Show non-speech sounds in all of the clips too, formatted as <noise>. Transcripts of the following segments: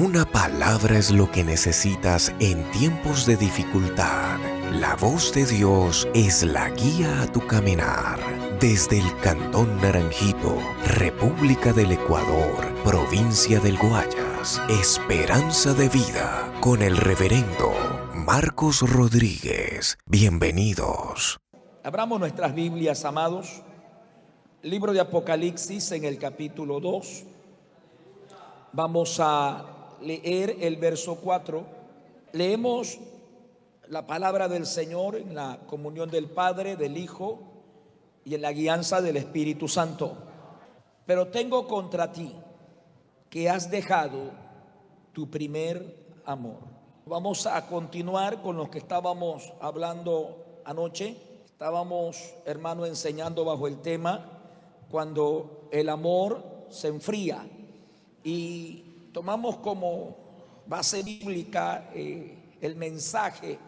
Una palabra es lo que necesitas en tiempos de dificultad. La voz de Dios es la guía a tu caminar. Desde el Cantón Naranjito, República del Ecuador, provincia del Guayas, Esperanza de Vida, con el reverendo Marcos Rodríguez. Bienvenidos. Abramos nuestras Biblias, amados. Libro de Apocalipsis en el capítulo 2. Vamos a leer el verso 4. Leemos la palabra del Señor en la comunión del Padre, del Hijo y en la guianza del Espíritu Santo. Pero tengo contra ti que has dejado tu primer amor. Vamos a continuar con lo que estábamos hablando anoche. Estábamos, hermano, enseñando bajo el tema cuando el amor se enfría. Y tomamos como base bíblica eh, el mensaje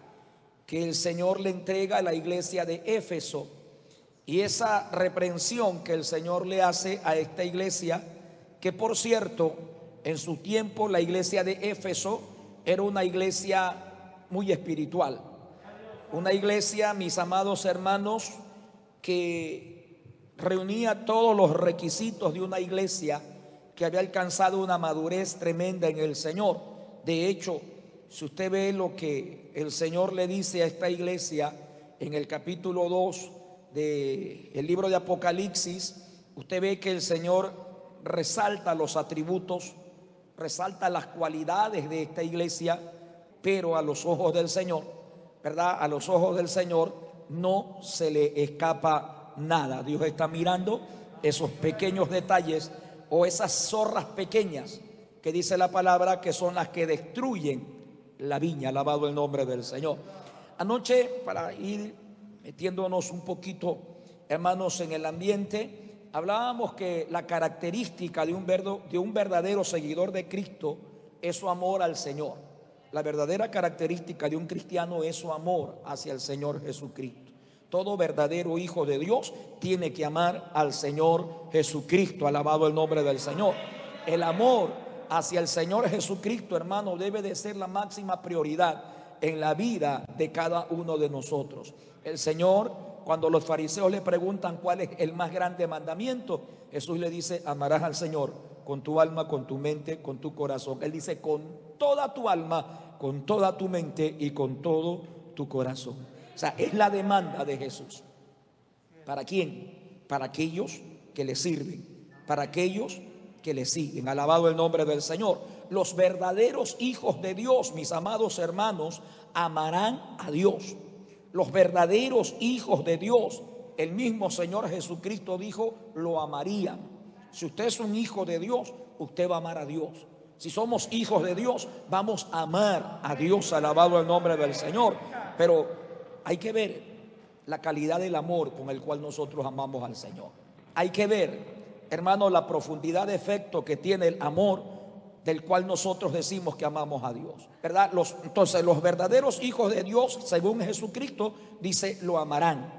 que el Señor le entrega a la iglesia de Éfeso. Y esa reprensión que el Señor le hace a esta iglesia, que por cierto, en su tiempo la iglesia de Éfeso era una iglesia muy espiritual, una iglesia, mis amados hermanos, que reunía todos los requisitos de una iglesia que había alcanzado una madurez tremenda en el Señor. De hecho, si usted ve lo que el Señor le dice a esta iglesia en el capítulo 2 del libro de Apocalipsis, usted ve que el Señor resalta los atributos, resalta las cualidades de esta iglesia, pero a los ojos del Señor, ¿verdad? A los ojos del Señor no se le escapa nada. Dios está mirando esos pequeños detalles o esas zorras pequeñas que dice la palabra que son las que destruyen la viña, alabado el nombre del Señor. Anoche, para ir metiéndonos un poquito, hermanos, en el ambiente, hablábamos que la característica de un, de un verdadero seguidor de Cristo es su amor al Señor. La verdadera característica de un cristiano es su amor hacia el Señor Jesucristo. Todo verdadero hijo de Dios tiene que amar al Señor Jesucristo. Alabado el nombre del Señor. El amor hacia el Señor Jesucristo, hermano, debe de ser la máxima prioridad en la vida de cada uno de nosotros. El Señor, cuando los fariseos le preguntan cuál es el más grande mandamiento, Jesús le dice, amarás al Señor con tu alma, con tu mente, con tu corazón. Él dice, con toda tu alma, con toda tu mente y con todo tu corazón. Sea, es la demanda de Jesús. ¿Para quién? Para aquellos que le sirven, para aquellos que le siguen. Alabado el nombre del Señor. Los verdaderos hijos de Dios, mis amados hermanos, amarán a Dios. Los verdaderos hijos de Dios, el mismo Señor Jesucristo dijo, lo amarían. Si usted es un hijo de Dios, usted va a amar a Dios. Si somos hijos de Dios, vamos a amar a Dios, alabado el nombre del Señor. Pero hay que ver la calidad del amor con el cual nosotros amamos al Señor. Hay que ver, hermano, la profundidad de efecto que tiene el amor del cual nosotros decimos que amamos a Dios. ¿Verdad? Los, entonces, los verdaderos hijos de Dios, según Jesucristo, dice, lo amarán.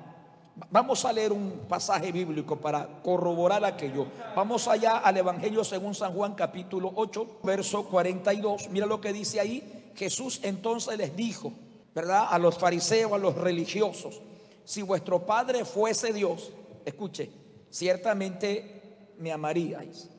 Vamos a leer un pasaje bíblico para corroborar aquello. Vamos allá al Evangelio según San Juan capítulo 8, verso 42. Mira lo que dice ahí. Jesús entonces les dijo, ¿verdad? A los fariseos, a los religiosos. Si vuestro Padre fuese Dios, escuche, ciertamente me amaríais.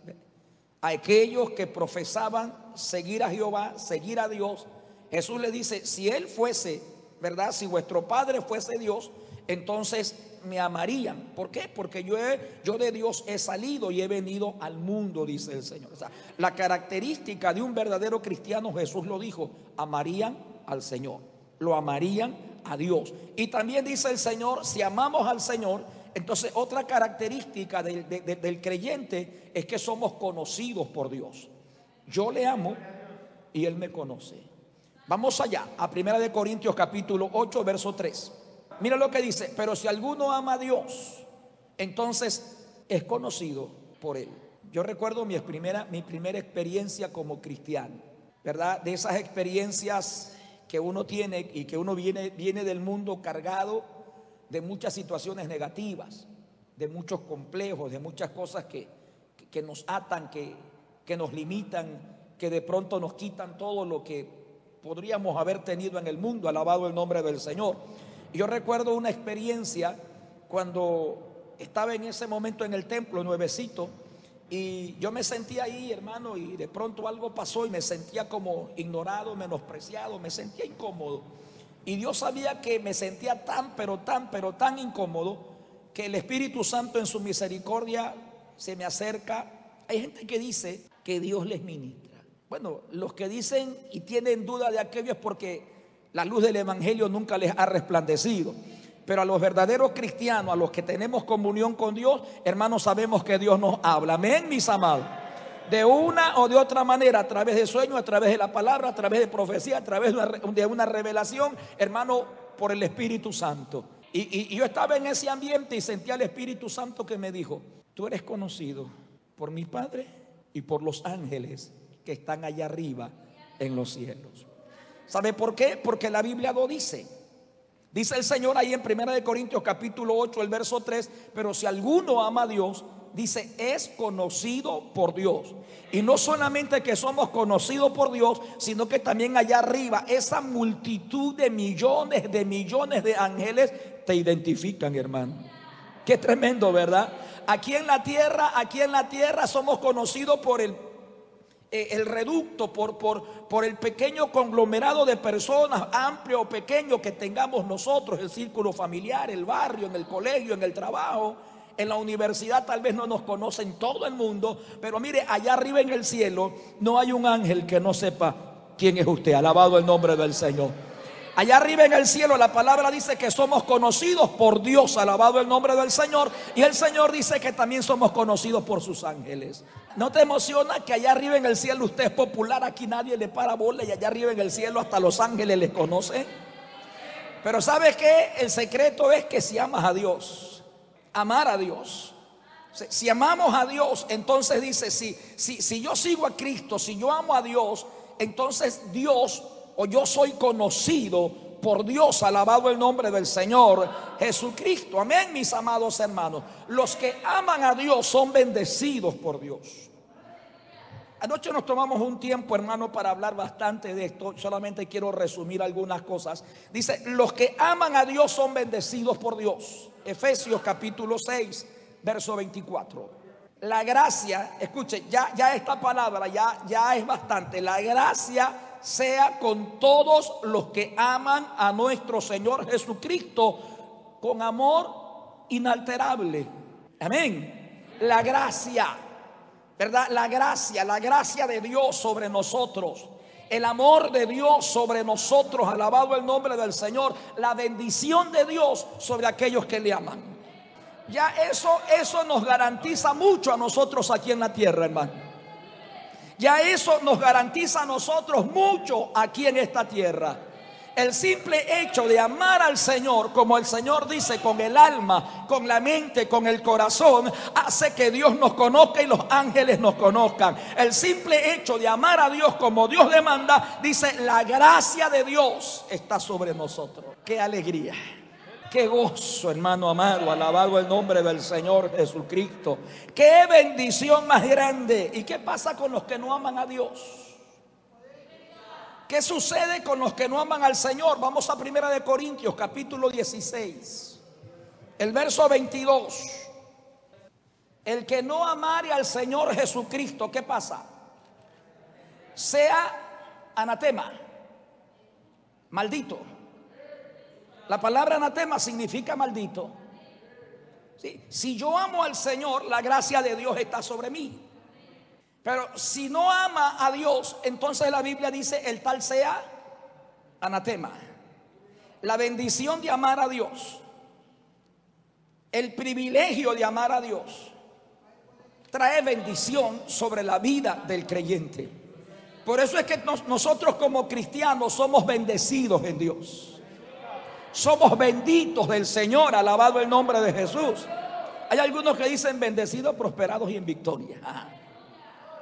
A aquellos que profesaban seguir a Jehová, seguir a Dios, Jesús le dice, si Él fuese, ¿verdad? Si vuestro Padre fuese Dios, entonces me amarían. ¿Por qué? Porque yo, yo de Dios he salido y he venido al mundo, dice el Señor. La característica de un verdadero cristiano, Jesús lo dijo, amarían al Señor lo amarían a Dios. Y también dice el Señor, si amamos al Señor, entonces otra característica del, creyente es que somos conocidos por Dios. Yo le amo y Él me conoce. Vamos allá, a 1 de Corintios capítulo 8, verso 3. Mira lo que dice, pero si alguno ama a Dios, entonces es conocido por Él. Yo recuerdo mi primera, mi primera experiencia como cristiano, ¿verdad? De esas experiencias que uno tiene y que uno viene, viene del mundo cargado de muchas situaciones negativas, de muchos complejos, de muchas cosas que, que nos atan, que, que nos limitan, que de pronto nos quitan todo lo que podríamos haber tenido en el mundo, alabado el nombre del Señor. Yo recuerdo una experiencia cuando estaba en ese momento en el templo, nuevecito, y yo me sentía ahí, hermano, y de pronto algo pasó y me sentía como ignorado, menospreciado, me sentía incómodo. Y Dios sabía que me sentía tan, pero tan, pero tan incómodo que el Espíritu Santo en su misericordia se me acerca. Hay gente que dice que Dios les ministra. Bueno, los que dicen y tienen duda de aquello es porque la luz del Evangelio nunca les ha resplandecido. Pero a los verdaderos cristianos, a los que tenemos comunión con Dios, hermanos, sabemos que Dios nos habla. Amén, mis amados. De una o de otra manera, a través de sueños, a través de la palabra, a través de profecía, a través de una, revelación, hermano, por el Espíritu Santo. Y, y yo estaba en ese ambiente y sentía al Espíritu Santo que me dijo, tú eres conocido por mi Padre y por los ángeles que están allá arriba en los cielos. ¿Sabe por qué? Porque la Biblia lo dice. Dice el Señor ahí en 1 Corintios capítulo 8, el verso 3, pero si alguno ama a Dios, dice, es conocido por Dios. Y no solamente que somos conocidos por Dios, sino que también allá arriba, esa multitud de millones, de millones de ángeles te identifican, hermano. Qué tremendo, ¿verdad? Aquí en la tierra, aquí en la tierra somos conocidos por el eh, el reducto, por, por, por el pequeño conglomerado de personas, amplio o pequeño que tengamos nosotros, el círculo familiar, el barrio, en el colegio, en el trabajo. En la universidad tal vez no nos conocen todo el mundo, pero mire, allá arriba en el cielo no hay un ángel que no sepa quién es usted. Alabado el nombre del Señor. Allá arriba en el cielo la palabra dice que somos conocidos por Dios, alabado el nombre del Señor. Y el Señor dice que también somos conocidos por sus ángeles. ¿No te emociona que allá arriba en el cielo usted es popular? Aquí nadie le para bola y allá arriba en el cielo hasta los ángeles les conocen. Pero ¿sabes qué? El secreto es que si amas a Dios, amar a Dios. Si amamos a Dios, entonces dice, si, si, si yo sigo a Cristo, si yo amo a Dios, entonces Dios o yo soy conocido por Dios, alabado el nombre del Señor Jesucristo. Amén, mis amados hermanos. Los que aman a Dios son bendecidos por Dios. Anoche nos tomamos un tiempo, hermano, para hablar bastante de esto. Solamente quiero resumir algunas cosas. Dice, los que aman a Dios son bendecidos por Dios. Efesios capítulo 6, verso 24. La gracia, escuche, ya, ya esta palabra ya, ya es bastante. La gracia sea con todos los que aman a nuestro Señor Jesucristo con amor inalterable. Amén. La gracia, ¿verdad? La gracia, la gracia de Dios sobre nosotros. El amor de Dios sobre nosotros, alabado el nombre del Señor, la bendición de Dios sobre aquellos que le aman. Ya eso eso nos garantiza mucho a nosotros aquí en la tierra, hermano. Ya eso nos garantiza a nosotros mucho aquí en esta tierra. El simple hecho de amar al Señor, como el Señor dice, con el alma, con la mente, con el corazón, hace que Dios nos conozca y los ángeles nos conozcan. El simple hecho de amar a Dios como Dios demanda, dice, la gracia de Dios está sobre nosotros. Qué alegría. Qué gozo, hermano amado, alabado el nombre del Señor Jesucristo. Qué bendición más grande. ¿Y qué pasa con los que no aman a Dios? ¿Qué sucede con los que no aman al Señor? Vamos a Primera de Corintios, capítulo 16. El verso 22. El que no amare al Señor Jesucristo, ¿qué pasa? Sea anatema, maldito. La palabra anatema significa maldito. Si yo amo al Señor, la gracia de Dios está sobre mí. Pero si no ama a Dios, entonces la Biblia dice el tal sea anatema. La bendición de amar a Dios, el privilegio de amar a Dios, trae bendición sobre la vida del creyente. Por eso es que nosotros como cristianos somos bendecidos en Dios. Somos benditos del Señor, alabado el nombre de Jesús. Hay algunos que dicen bendecidos, prosperados y en victoria.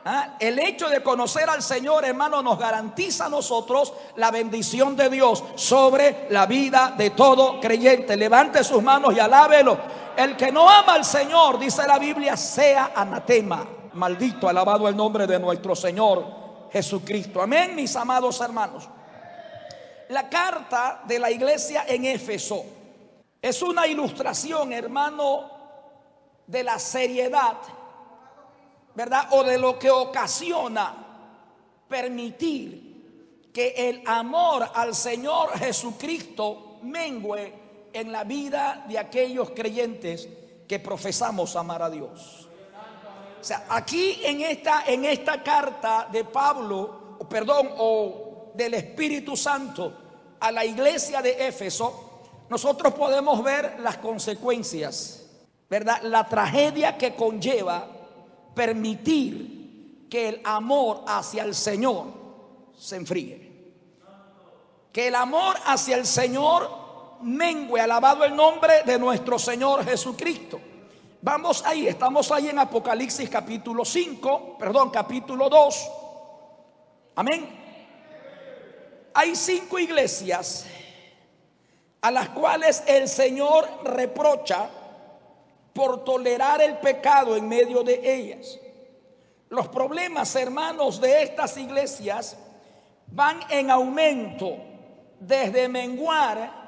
Ah, el hecho de conocer al Señor, hermano, nos garantiza a nosotros la bendición de Dios sobre la vida de todo creyente. Levante sus manos y alábelo. El que no ama al Señor, dice la Biblia, sea anatema. Maldito, alabado el nombre de nuestro Señor Jesucristo. Amén, mis amados hermanos. La carta de la iglesia en Éfeso es una ilustración, hermano, de la seriedad, ¿verdad? O de lo que ocasiona permitir que el amor al Señor Jesucristo mengüe en la vida de aquellos creyentes que profesamos amar a Dios. O sea, aquí en esta, en esta carta de Pablo, perdón, o del Espíritu Santo a la iglesia de Éfeso, nosotros podemos ver las consecuencias, ¿verdad? La tragedia que conlleva permitir que el amor hacia el Señor se enfríe. Que el amor hacia el Señor mengue, alabado el nombre de nuestro Señor Jesucristo. Vamos ahí, estamos ahí en Apocalipsis capítulo 5, perdón, capítulo 2. Amén. Hay cinco iglesias a las cuales el Señor reprocha por tolerar el pecado en medio de ellas. Los problemas, hermanos, de estas iglesias van en aumento desde menguar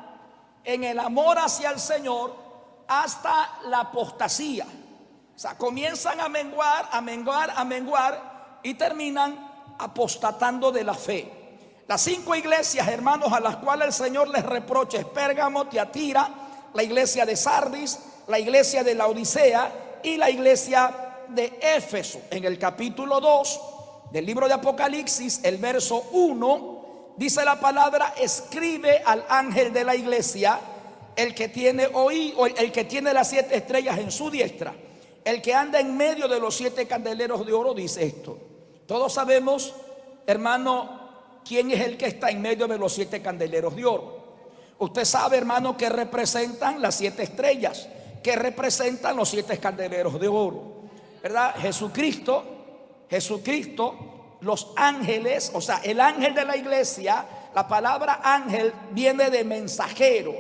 en el amor hacia el Señor hasta la apostasía. O sea, comienzan a menguar, a menguar, a menguar y terminan apostatando de la fe. Las cinco iglesias, hermanos, a las cuales el Señor les reprocha es Pérgamo, Tiatira, la iglesia de Sardis, la iglesia de la Odisea y la iglesia de Éfeso. En el capítulo 2 del libro de Apocalipsis, el verso 1, dice la palabra, escribe al ángel de la iglesia el que tiene hoy, el que tiene las siete estrellas en su diestra, el que anda en medio de los siete candeleros de oro, dice esto. Todos sabemos, hermano, quién es el que está en medio de los siete candeleros de oro. Usted sabe, hermano, que representan las siete estrellas, que representan los siete candeleros de oro. ¿Verdad? Jesucristo, Jesucristo, los ángeles, o sea, el ángel de la iglesia, la palabra ángel viene de mensajero.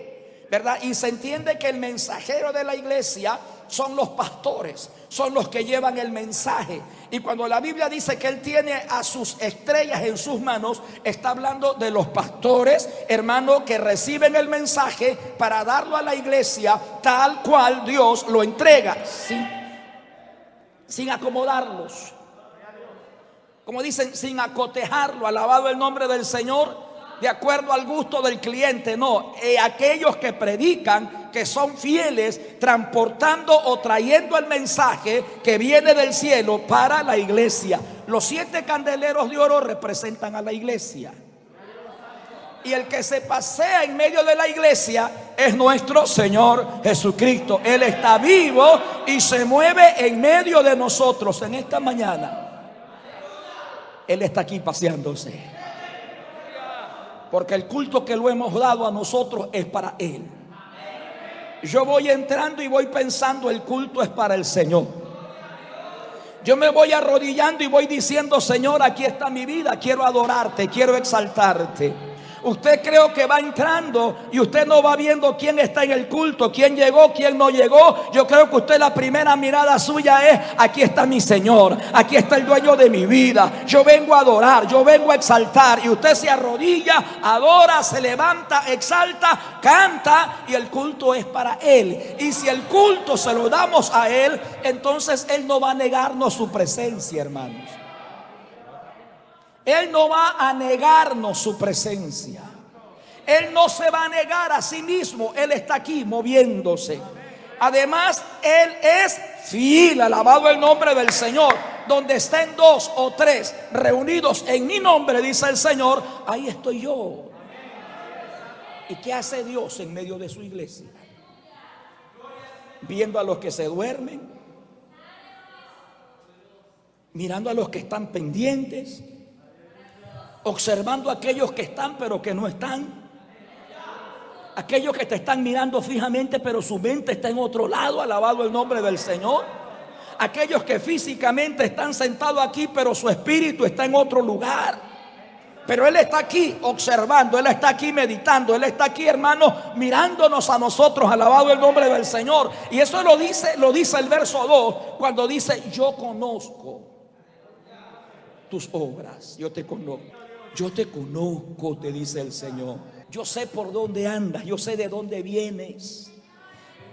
¿verdad? Y se entiende que el mensajero de la iglesia son los pastores, son los que llevan el mensaje. Y cuando la Biblia dice que Él tiene a sus estrellas en sus manos, está hablando de los pastores, hermanos, que reciben el mensaje para darlo a la iglesia tal cual Dios lo entrega, sin, sin acomodarlos. Como dicen, sin acotejarlo, alabado el nombre del Señor de acuerdo al gusto del cliente, no, eh, aquellos que predican, que son fieles, transportando o trayendo el mensaje que viene del cielo para la iglesia. Los siete candeleros de oro representan a la iglesia. Y el que se pasea en medio de la iglesia es nuestro Señor Jesucristo. Él está vivo y se mueve en medio de nosotros en esta mañana. Él está aquí paseándose. Porque el culto que lo hemos dado a nosotros es para Él. Yo voy entrando y voy pensando, el culto es para el Señor. Yo me voy arrodillando y voy diciendo, Señor, aquí está mi vida, quiero adorarte, quiero exaltarte. Usted creo que va entrando y usted no va viendo quién está en el culto, quién llegó, quién no llegó. Yo creo que usted la primera mirada suya es, aquí está mi Señor, aquí está el dueño de mi vida. Yo vengo a adorar, yo vengo a exaltar. Y usted se arrodilla, adora, se levanta, exalta, canta y el culto es para Él. Y si el culto se lo damos a Él, entonces Él no va a negarnos su presencia, hermanos. Él no va a negarnos su presencia. Él no se va a negar a sí mismo. Él está aquí moviéndose. Además, Él es fiel, alabado el nombre del Señor. Donde estén dos o tres reunidos en mi nombre, dice el Señor, ahí estoy yo. ¿Y qué hace Dios en medio de su iglesia? Viendo a los que se duermen, mirando a los que están pendientes, observando a aquellos que están pero que no están. Aquellos que te están mirando fijamente pero su mente está en otro lado, alabado el nombre del Señor. Aquellos que físicamente están sentados aquí pero su espíritu está en otro lugar. Pero Él está aquí observando, Él está aquí meditando, Él está aquí, hermano, mirándonos a nosotros, alabado el nombre del Señor. Y eso lo dice, lo dice el verso 2, cuando dice, yo conozco tus obras. Yo te conozco. Yo te conozco, te dice el Señor. Yo sé por dónde andas, yo sé de dónde vienes.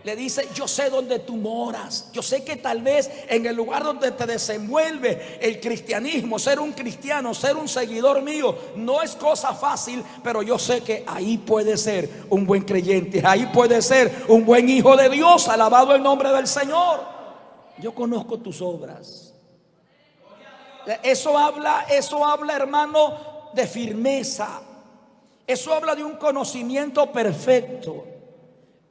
Le dice, yo sé dónde tú moras. Yo sé que tal vez en el lugar donde te desenvuelve el cristianismo, ser un cristiano, ser un seguidor mío, no es cosa fácil, pero yo sé que ahí puede ser un buen creyente, ahí puede ser un buen hijo de Dios, alabado el nombre del Señor. Yo conozco tus obras. Eso habla, eso habla, hermano, de firmeza. Eso habla de un conocimiento perfecto.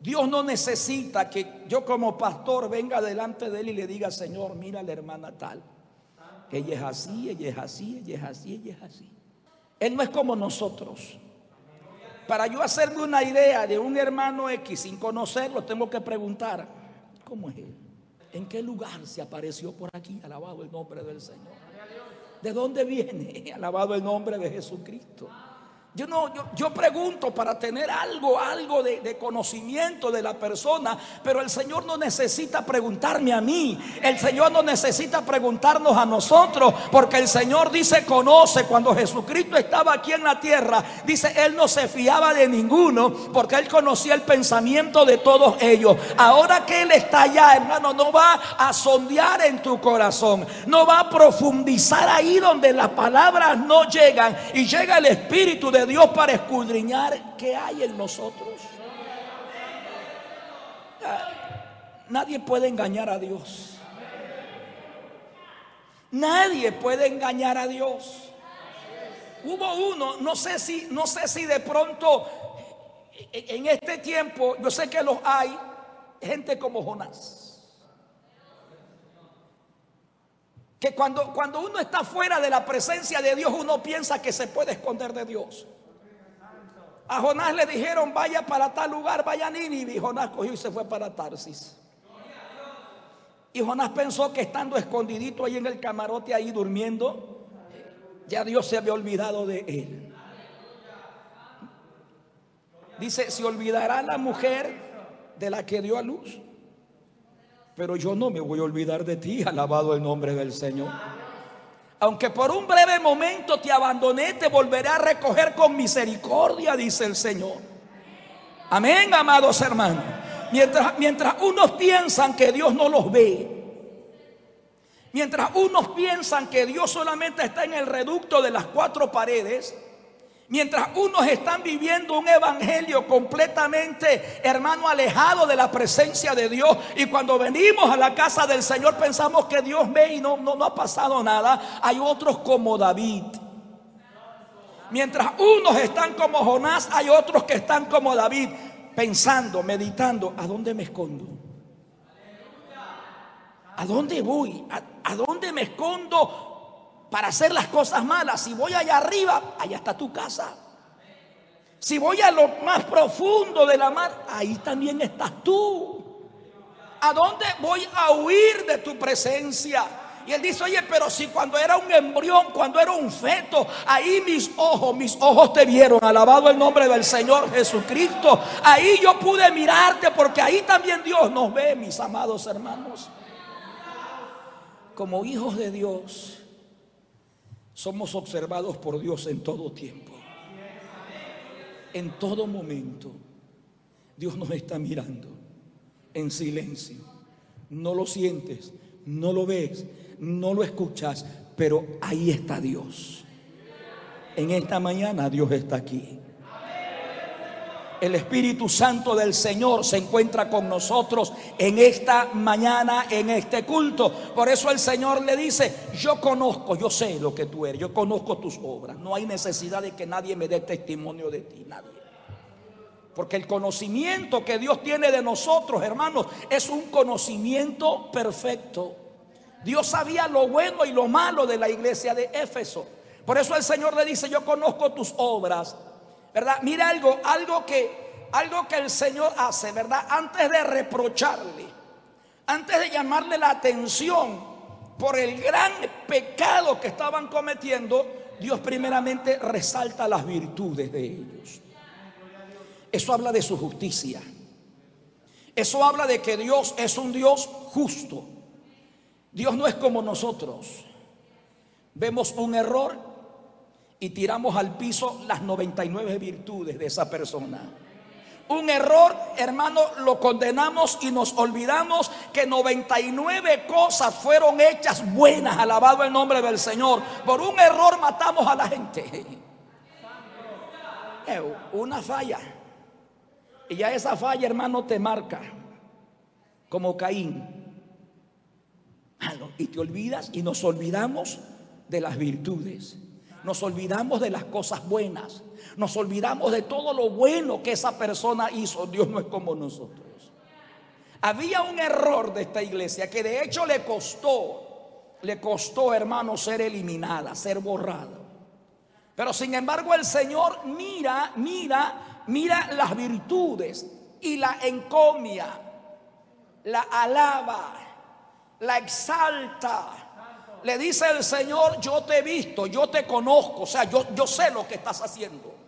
Dios no necesita que yo como pastor venga delante de él y le diga, Señor, mira a la hermana tal. Ella es así, ella es así, ella es así, ella es así. Él no es como nosotros. Para yo hacerme una idea de un hermano X sin conocerlo, tengo que preguntar, ¿cómo es él? ¿En qué lugar se apareció por aquí? Alabado el nombre del Señor. ¿De dónde viene? <laughs> Alabado el nombre de Jesucristo. Yo no, yo, pregunto para tener algo, algo de, de, conocimiento de la persona, pero el Señor no necesita preguntarme a mí, el Señor no necesita preguntarnos a nosotros, porque el Señor dice conoce cuando Jesucristo estaba aquí en la tierra, dice Él no se fiaba de ninguno, porque Él conocía el pensamiento de todos ellos. Ahora que Él está allá, hermano, no va a sondear en tu corazón, no va a profundizar ahí donde las palabras no llegan y llega el Espíritu de Dios para escudriñar qué hay en nosotros. Nadie puede engañar a Dios. Nadie puede engañar a Dios. Hubo uno, no sé si, no sé si de pronto en este tiempo, yo sé que los hay, gente como Jonás. Que cuando, cuando uno está fuera de la presencia de Dios, uno piensa que se puede esconder de Dios. A Jonás le dijeron, vaya para tal lugar, vaya a Nínive. Y Jonás cogió y se fue para Tarsis. Y Jonás pensó que estando escondidito ahí en el camarote, ahí durmiendo, ya Dios se había olvidado de él. Dice, se olvidará la mujer de la que dio a luz. Pero yo no me voy a olvidar de ti, alabado el nombre del Señor. Aunque por un breve momento te abandoné, te volveré a recoger con misericordia, dice el Señor. Amén, amados hermanos. Mientras, mientras unos piensan que Dios no los ve, mientras unos piensan que Dios solamente está en el reducto de las cuatro paredes, Mientras unos están viviendo un evangelio completamente, hermano, alejado de la presencia de Dios. Y cuando venimos a la casa del Señor pensamos que Dios ve y no, no, no ha pasado nada. Hay otros como David. Mientras unos están como Jonás, hay otros que están como David, pensando, meditando, ¿a dónde me escondo? ¿A dónde voy? ¿A, a dónde me escondo para hacer las cosas malas. Si voy allá arriba, allá está tu casa. Si voy a lo más profundo de la mar, ahí también estás tú. ¿A dónde voy a huir de tu presencia? Y él dice, oye, pero si cuando era un embrión, cuando era un feto, ahí mis ojos, mis ojos te vieron, alabado el nombre del Señor Jesucristo. Ahí yo pude mirarte porque ahí también Dios nos ve, mis amados hermanos. Como hijos de Dios, somos observados por Dios en todo tiempo. En todo momento. Dios nos está mirando en silencio. No lo sientes, no lo ves, no lo escuchas, pero ahí está Dios. En esta mañana Dios está aquí. El Espíritu Santo del Señor se encuentra con nosotros en esta mañana, en este culto. Por eso el Señor le dice, yo conozco, yo sé lo que tú eres, yo conozco tus obras. No hay necesidad de que nadie me dé testimonio de ti, nadie. Porque el conocimiento que Dios tiene de nosotros, hermanos, es un conocimiento perfecto. Dios sabía lo bueno y lo malo de la iglesia de Éfeso. Por eso el Señor le dice, yo conozco tus obras ¿verdad? Mira algo, algo que, algo que el Señor hace, ¿verdad? Antes de reprocharle, antes de llamarle la atención por el gran pecado que estaban cometiendo, Dios primeramente resalta las virtudes de ellos. Eso habla de su justicia. Eso habla de que Dios es un Dios justo. Dios no es como nosotros. vemos un error y tiramos al piso las 99 virtudes de esa persona. Un error, hermano, lo condenamos y nos olvidamos que 99 cosas fueron hechas buenas, alabado el nombre del Señor. Por un error matamos a la gente. <laughs> Una falla. Y ya esa falla, hermano, te marca como Caín. Y te olvidas y nos olvidamos de las virtudes. Nos olvidamos de las cosas buenas. Nos olvidamos de todo lo bueno que esa persona hizo. Dios no es como nosotros. Había un error de esta iglesia que de hecho le costó, le costó hermano ser eliminada, ser borrada. Pero sin embargo el Señor mira, mira, mira las virtudes y la encomia, la alaba, la exalta le dice el Señor, yo te he visto, yo te conozco, o sea, yo, yo sé lo que estás haciendo.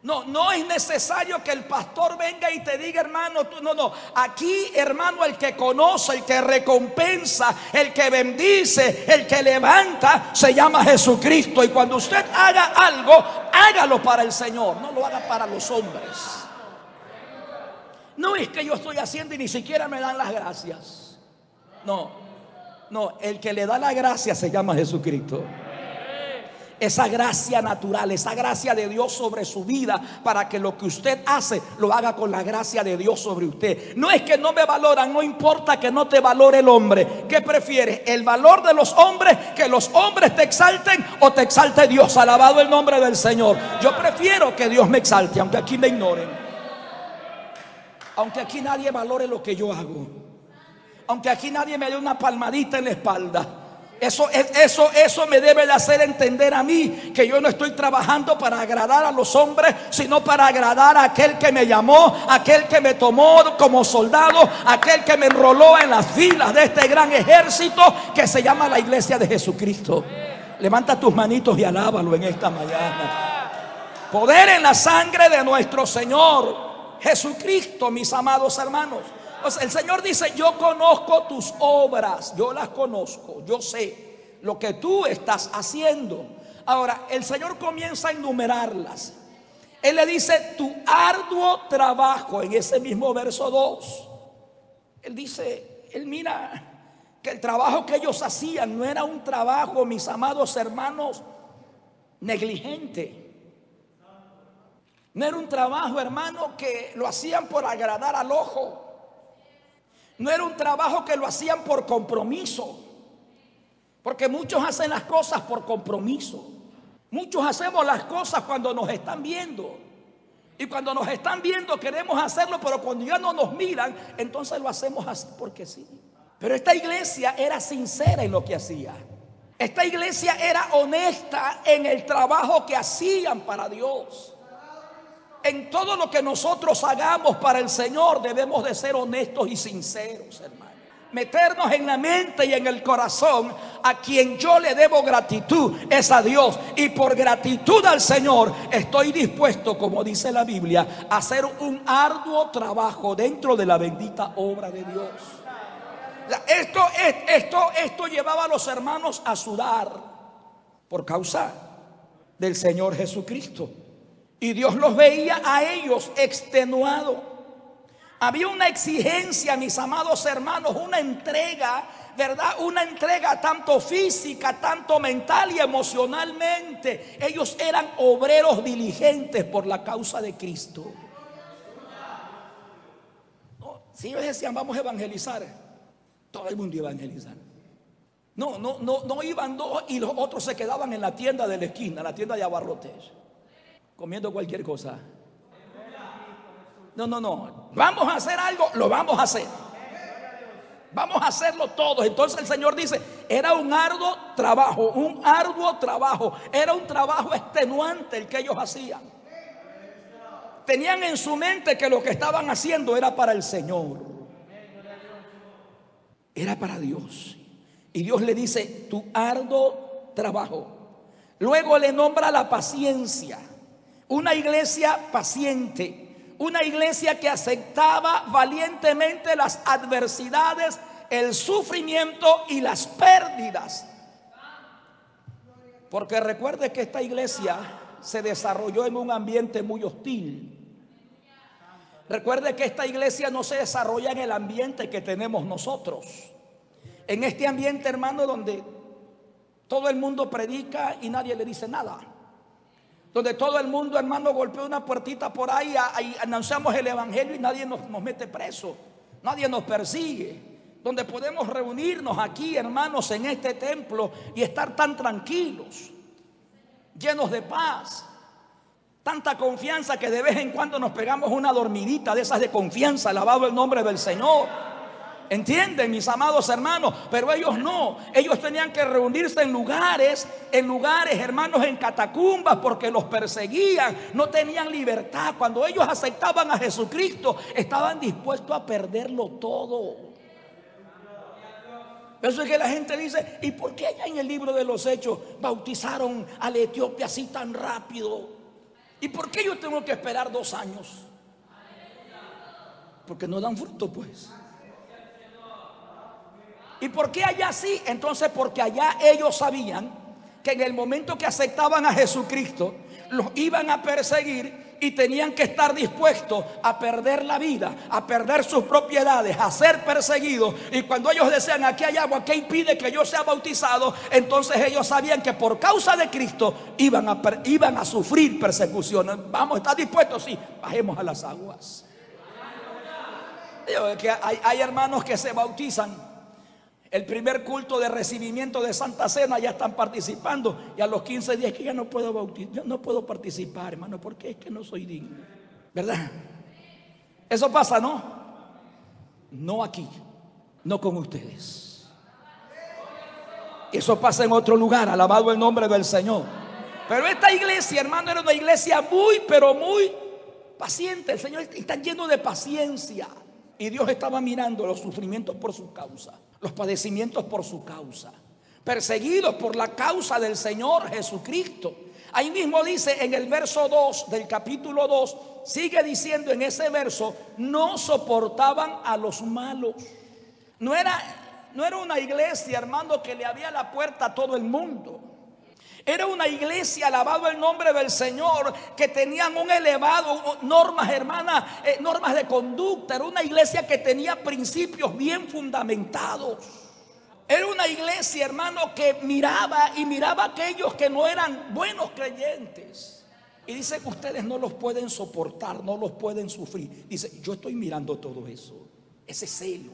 No, no es necesario que el pastor venga y te diga, hermano, no, no. Aquí, hermano, el que conoce, el que recompensa, el que bendice, el que levanta, se llama Jesucristo. Y cuando usted haga algo, hágalo para el Señor, no lo haga para los hombres. No es que yo estoy haciendo y ni siquiera me dan las gracias. No, no, el que le da la gracia se llama Jesucristo. Esa gracia natural, esa gracia de Dios sobre su vida para que lo que usted hace lo haga con la gracia de Dios sobre usted. No es que no me valoran, no importa que no te valore el hombre. ¿Qué prefieres? ¿El valor de los hombres? ¿Que los hombres te exalten o te exalte Dios? Alabado el nombre del Señor. Yo prefiero que Dios me exalte, aunque aquí me ignoren. Aunque aquí nadie valore lo que yo hago aunque aquí nadie me dé una palmadita en la espalda. Eso, eso, eso me debe de hacer entender a mí que yo no estoy trabajando para agradar a los hombres, sino para agradar a aquel que me llamó, aquel que me tomó como soldado, aquel que me enroló en las filas de este gran ejército que se llama la iglesia de Jesucristo. Levanta tus manitos y alábalo en esta mañana. Poder en la sangre de nuestro Señor Jesucristo, mis amados hermanos el Señor dice, yo conozco tus obras, yo las conozco, yo sé lo que tú estás haciendo. Ahora, el Señor comienza a enumerarlas. Él le dice, tu arduo trabajo en ese mismo verso 2. Él dice, él mira que el trabajo que ellos hacían no era un trabajo, mis amados hermanos, negligente. No era un trabajo, hermano, que lo hacían por agradar al ojo. No era un trabajo que lo hacían por compromiso. Porque muchos hacen las cosas por compromiso. Muchos hacemos las cosas cuando nos están viendo. Y cuando nos están viendo queremos hacerlo, pero cuando ya no nos miran, entonces lo hacemos así porque sí. Pero esta iglesia era sincera en lo que hacía. Esta iglesia era honesta en el trabajo que hacían para Dios. En todo lo que nosotros hagamos para el Señor debemos de ser honestos y sinceros, hermano. Meternos en la mente y en el corazón a quien yo le debo gratitud es a Dios. Y por gratitud al Señor estoy dispuesto, como dice la Biblia, a hacer un arduo trabajo dentro de la bendita obra de Dios. Esto, esto, esto llevaba a los hermanos a sudar por causa del Señor Jesucristo. Y Dios los veía a ellos extenuados. Había una exigencia, mis amados hermanos, una entrega, ¿verdad? Una entrega tanto física, tanto mental y emocionalmente. Ellos eran obreros diligentes por la causa de Cristo. si ellos decían, vamos a evangelizar, todo el mundo iba a evangelizar. No, no, no, no iban dos y los otros se quedaban en la tienda de la esquina, la tienda de abarrotes comiendo cualquier cosa. No, no, no. Vamos a hacer algo, lo vamos a hacer. Vamos a hacerlo todos. Entonces el Señor dice, era un arduo trabajo, un arduo trabajo. Era un trabajo extenuante el que ellos hacían. Tenían en su mente que lo que estaban haciendo era para el Señor. Era para Dios. Y Dios le dice, tu arduo trabajo. Luego le nombra la paciencia. Una iglesia paciente, una iglesia que aceptaba valientemente las adversidades, el sufrimiento y las pérdidas. Porque recuerde que esta iglesia se desarrolló en un ambiente muy hostil. Recuerde que esta iglesia no se desarrolla en el ambiente que tenemos nosotros. En este ambiente, hermano, donde todo el mundo predica y nadie le dice nada. Donde todo el mundo, hermano, golpea una puertita por ahí, ahí anunciamos el evangelio y nadie nos, nos mete preso. Nadie nos persigue donde podemos reunirnos aquí, hermanos, en este templo y estar tan tranquilos, llenos de paz. Tanta confianza que de vez en cuando nos pegamos una dormidita de esas de confianza, alabado el nombre del Señor. ¿Entienden, mis amados hermanos? Pero ellos no. Ellos tenían que reunirse en lugares, en lugares, hermanos, en catacumbas, porque los perseguían. No tenían libertad. Cuando ellos aceptaban a Jesucristo, estaban dispuestos a perderlo todo. Eso es que la gente dice, ¿y por qué allá en el libro de los hechos bautizaron a la Etiopía así tan rápido? ¿Y por qué yo tengo que esperar dos años? Porque no dan fruto, pues. ¿Y por qué allá sí? Entonces porque allá ellos sabían que en el momento que aceptaban a Jesucristo, los iban a perseguir y tenían que estar dispuestos a perder la vida, a perder sus propiedades, a ser perseguidos. Y cuando ellos decían, aquí hay agua, ¿qué impide que yo sea bautizado? Entonces ellos sabían que por causa de Cristo iban a, iban a sufrir persecuciones. Vamos, ¿estás dispuestos? Sí, bajemos a las aguas. Que hay, hay hermanos que se bautizan el primer culto de recibimiento de Santa Cena ya están participando y a los 15 días que ya no puedo bautizar, no puedo participar, hermano, porque es que no soy digno. ¿Verdad? Eso pasa, ¿no? No aquí, no con ustedes. Eso pasa en otro lugar, alabado el nombre del Señor. Pero esta iglesia, hermano, era una iglesia muy, pero muy paciente. El Señor está lleno de paciencia. Y Dios estaba mirando los sufrimientos por su causa los padecimientos por su causa, perseguidos por la causa del Señor Jesucristo. Ahí mismo dice en el verso 2 del capítulo 2, sigue diciendo en ese verso, no soportaban a los malos. No era, no era una iglesia, hermano, que le había la puerta a todo el mundo. Era una iglesia, alabado el nombre del Señor, que tenían un elevado, normas, hermanas, eh, normas de conducta. Era una iglesia que tenía principios bien fundamentados. Era una iglesia, hermano, que miraba y miraba a aquellos que no eran buenos creyentes. Y dice que ustedes no los pueden soportar, no los pueden sufrir. Dice, yo estoy mirando todo eso, ese celo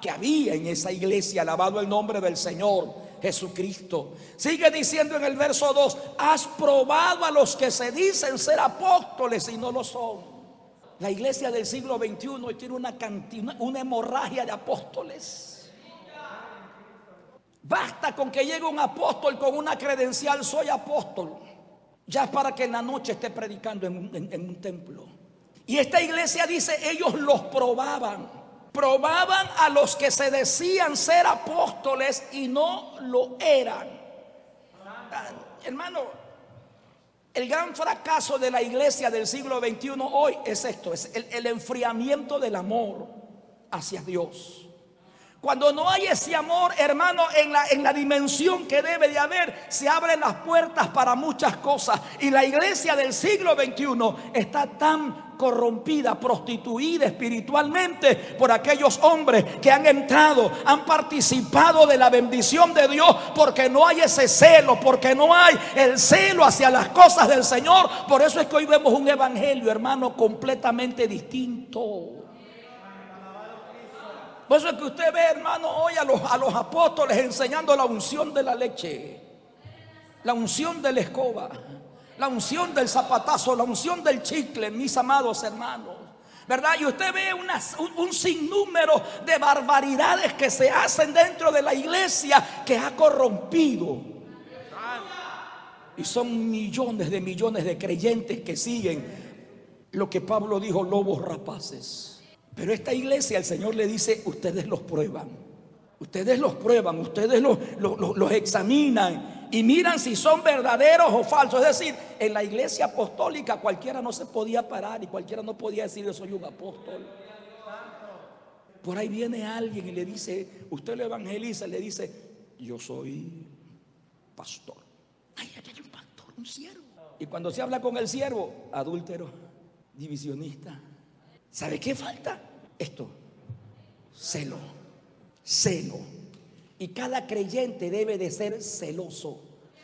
que había en esa iglesia, alabado el nombre del Señor. Jesucristo. Sigue diciendo en el verso 2, has probado a los que se dicen ser apóstoles y no lo son. La iglesia del siglo XXI tiene una, cantina, una hemorragia de apóstoles. Basta con que llegue un apóstol con una credencial, soy apóstol. Ya para que en la noche esté predicando en un templo. Y esta iglesia dice, ellos los probaban probaban a los que se decían ser apóstoles y no lo eran. Ah, hermano, el gran fracaso de la iglesia del siglo XXI hoy es esto, es el, enfriamiento del amor hacia Dios. Cuando no hay ese amor, hermano, en la, en la dimensión que debe de haber, se abren las puertas para muchas cosas. Y la iglesia del siglo XXI está tan corrompida, prostituida espiritualmente por aquellos hombres que han entrado, han participado de la bendición de Dios porque no hay ese celo, porque no hay el celo hacia las cosas del Señor. Por eso es que hoy vemos un evangelio, hermano, completamente distinto. Por eso es que usted ve, hermano, hoy a los, a los apóstoles enseñando la unción de la leche, la unción de la escoba la unción del zapatazo, la unción del chicle, mis amados hermanos. ¿Verdad? Y usted ve un, sinnúmero de barbaridades que se hacen dentro de la iglesia que ha corrompido. Y son millones de millones de creyentes que siguen lo que Pablo dijo, lobos rapaces. Pero esta iglesia, el Señor le dice, ustedes los prueban. Ustedes los prueban, ustedes los, los examinan y miran si son verdaderos o falsos. Es decir, en la iglesia apostólica cualquiera no se podía parar y cualquiera no podía decir yo soy un apóstol. Por ahí viene alguien y le dice, usted lo evangeliza, le dice, yo soy pastor. Ay, hay un pastor, un siervo. Y cuando se habla con el siervo, adúltero, divisionista, ¿sabe qué falta? Esto, celo, celo. Y cada creyente debe de ser celoso,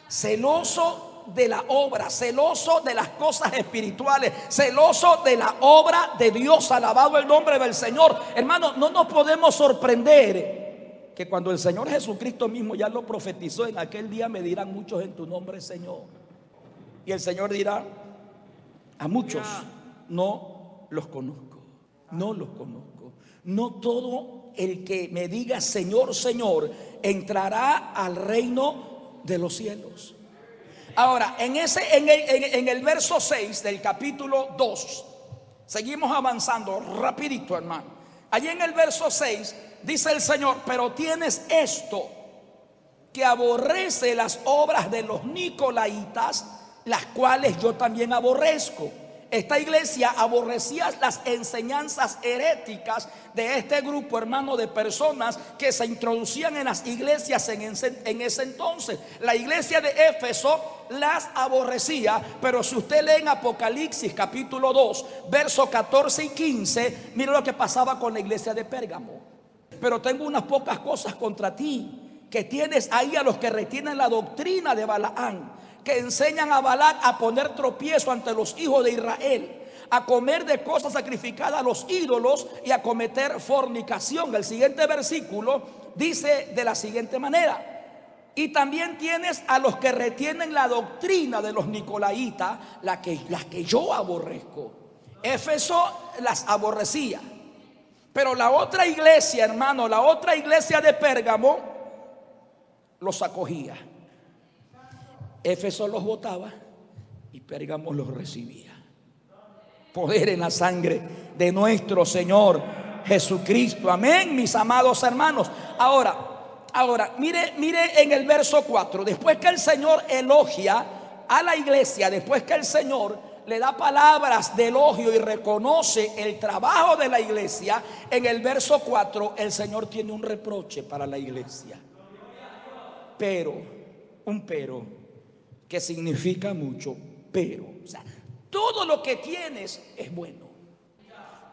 celoso de la obra, celoso de las cosas espirituales, celoso de la obra de Dios, alabado el nombre del Señor. Hermano, no nos podemos sorprender que cuando el Señor Jesucristo mismo ya lo profetizó, en aquel día me dirán muchos en tu nombre, Señor. Y el Señor dirá, a muchos no los conozco, no los conozco. No todo el que me diga Señor, Señor, entrará al reino de los cielos. Ahora, en, ese, en, el, en el verso 6 del capítulo 2, seguimos avanzando rapidito, hermano. Allí en el verso 6 dice el Señor, pero tienes esto, que aborrece las obras de los nicolaitas, las cuales yo también aborrezco. Esta iglesia aborrecía las enseñanzas heréticas de este grupo, hermano, de personas que se introducían en las iglesias en ese, en ese, entonces. La iglesia de Éfeso las aborrecía, pero si usted lee en Apocalipsis capítulo 2, versos 14 y 15, mire lo que pasaba con la iglesia de Pérgamo. Pero tengo unas pocas cosas contra ti, que tienes ahí a los que retienen la doctrina de Balaán que enseñan a Balac a poner tropiezo ante los hijos de Israel, a comer de cosas sacrificadas a los ídolos y a cometer fornicación. El siguiente versículo dice de la siguiente manera. Y también tienes a los que retienen la doctrina de los nicolaitas, la que, las que yo aborrezco. Éfeso las aborrecía. Pero la otra iglesia, hermano, la otra iglesia de Pérgamo, los acogía. Éfeso los votaba y Pérgamo los recibía. Poder en la sangre de nuestro Señor Jesucristo. Amén, mis amados hermanos. Ahora, ahora, mire, mire en el verso 4, después que el Señor elogia a la iglesia, después que el Señor le da palabras de elogio y reconoce el trabajo de la iglesia, en el verso 4 el Señor tiene un reproche para la iglesia. Pero, un pero, que significa mucho, pero. Todo lo que tienes es bueno.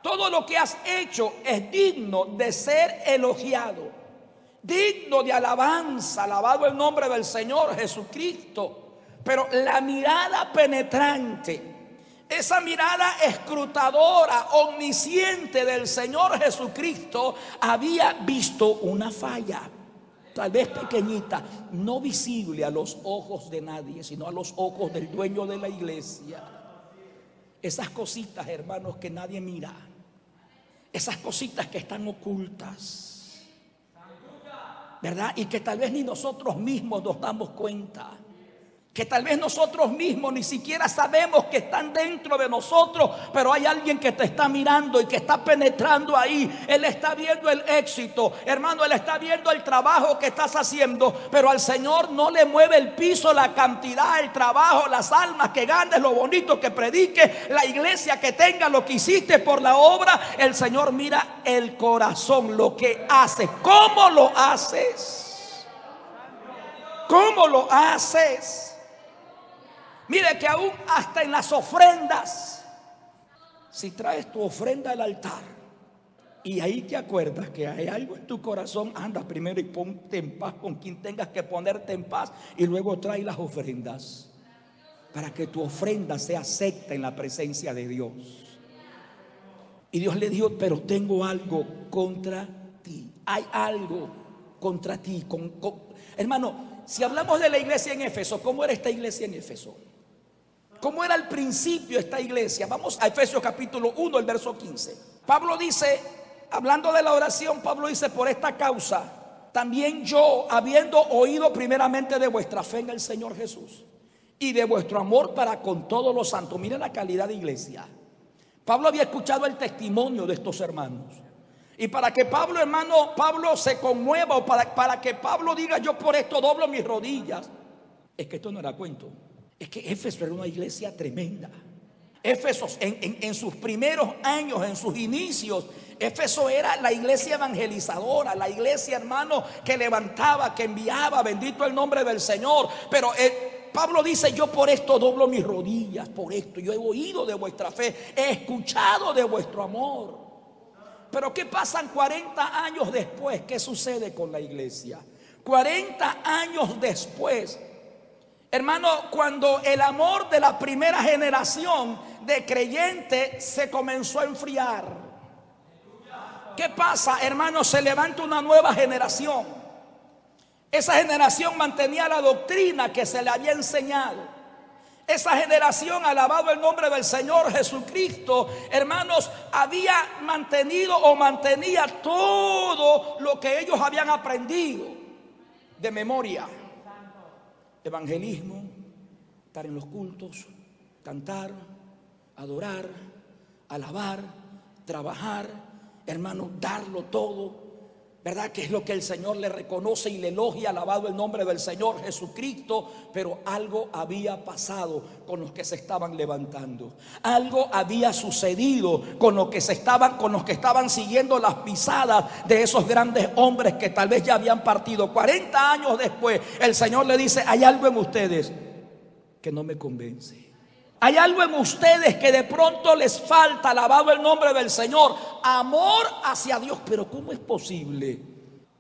Todo lo que has hecho es digno de ser elogiado, digno de alabanza, alabado el nombre del Señor Jesucristo. Pero la mirada penetrante, esa mirada escrutadora, omnisciente del Señor Jesucristo, había visto una falla tal vez pequeñita, no visible a los ojos de nadie, sino a los ojos del dueño de la iglesia. Esas cositas, hermanos, que nadie mira. Esas cositas que están ocultas. ¿Verdad? Y que tal vez ni nosotros mismos nos damos cuenta que tal vez nosotros mismos ni siquiera sabemos que están dentro de nosotros, pero hay alguien que te está mirando y que está penetrando ahí. Él está viendo el éxito, hermano, él está viendo el trabajo que estás haciendo, pero al Señor no le mueve el piso, la cantidad, el trabajo, las almas que ganes, lo bonito que predique, la iglesia que tenga, lo que hiciste por la obra. El Señor mira el corazón, lo que haces, cómo lo haces. ¿Cómo lo haces? Mire que aún hasta en las ofrendas, si traes tu ofrenda al altar y ahí te acuerdas que hay algo en tu corazón, anda primero y ponte en paz con quien tengas que ponerte en paz y luego trae las ofrendas para que tu ofrenda sea acepta en la presencia de Dios. Y Dios le dijo, pero tengo algo contra ti. Hay algo contra ti. Hermano, si hablamos de la iglesia en Éfeso, ¿cómo era esta iglesia en Éfeso? ¿Cómo era al principio esta iglesia? Vamos a Efesios capítulo 1, el verso 15. Pablo dice, hablando de la oración, Pablo dice, por esta causa, también yo, habiendo oído primeramente de vuestra fe en el Señor Jesús y de vuestro amor para con todos los santos, mire la calidad de iglesia. Pablo había escuchado el testimonio de estos hermanos. Y para que Pablo, hermano, Pablo se conmueva o para, para que Pablo diga yo por esto doblo mis rodillas, es que esto no era cuento. Es que Éfeso era una iglesia tremenda. Éfeso en, en, sus primeros años, en sus inicios, Éfeso era la iglesia evangelizadora, la iglesia hermano que levantaba, que enviaba, bendito el nombre del Señor. Pero eh, Pablo dice, yo por esto doblo mis rodillas, por esto yo he oído de vuestra fe, he escuchado de vuestro amor. Pero ¿qué pasan 40 años después? ¿Qué sucede con la iglesia? 40 años después, hermano, cuando el amor de la primera generación de creyentes se comenzó a enfriar. ¿Qué pasa, hermano? Se levanta una nueva generación esa generación mantenía la doctrina que se le había enseñado. Esa generación, alabado el nombre del Señor Jesucristo, hermanos, había mantenido o mantenía todo lo que ellos habían aprendido de memoria. Evangelismo, estar en los cultos, cantar, adorar, alabar, trabajar, hermanos, darlo todo ¿Verdad? Que es lo que el Señor le reconoce y le elogia, alabado el nombre del Señor Jesucristo. Pero algo había pasado con los que se estaban levantando. Algo había sucedido con los que se estaban, con los que estaban siguiendo las pisadas de esos grandes hombres que tal vez ya habían partido. 40 años después, el Señor le dice: Hay algo en ustedes que no me convence. Hay algo en ustedes que de pronto les falta, alabado el nombre del Señor, amor hacia Dios. Pero ¿cómo es posible?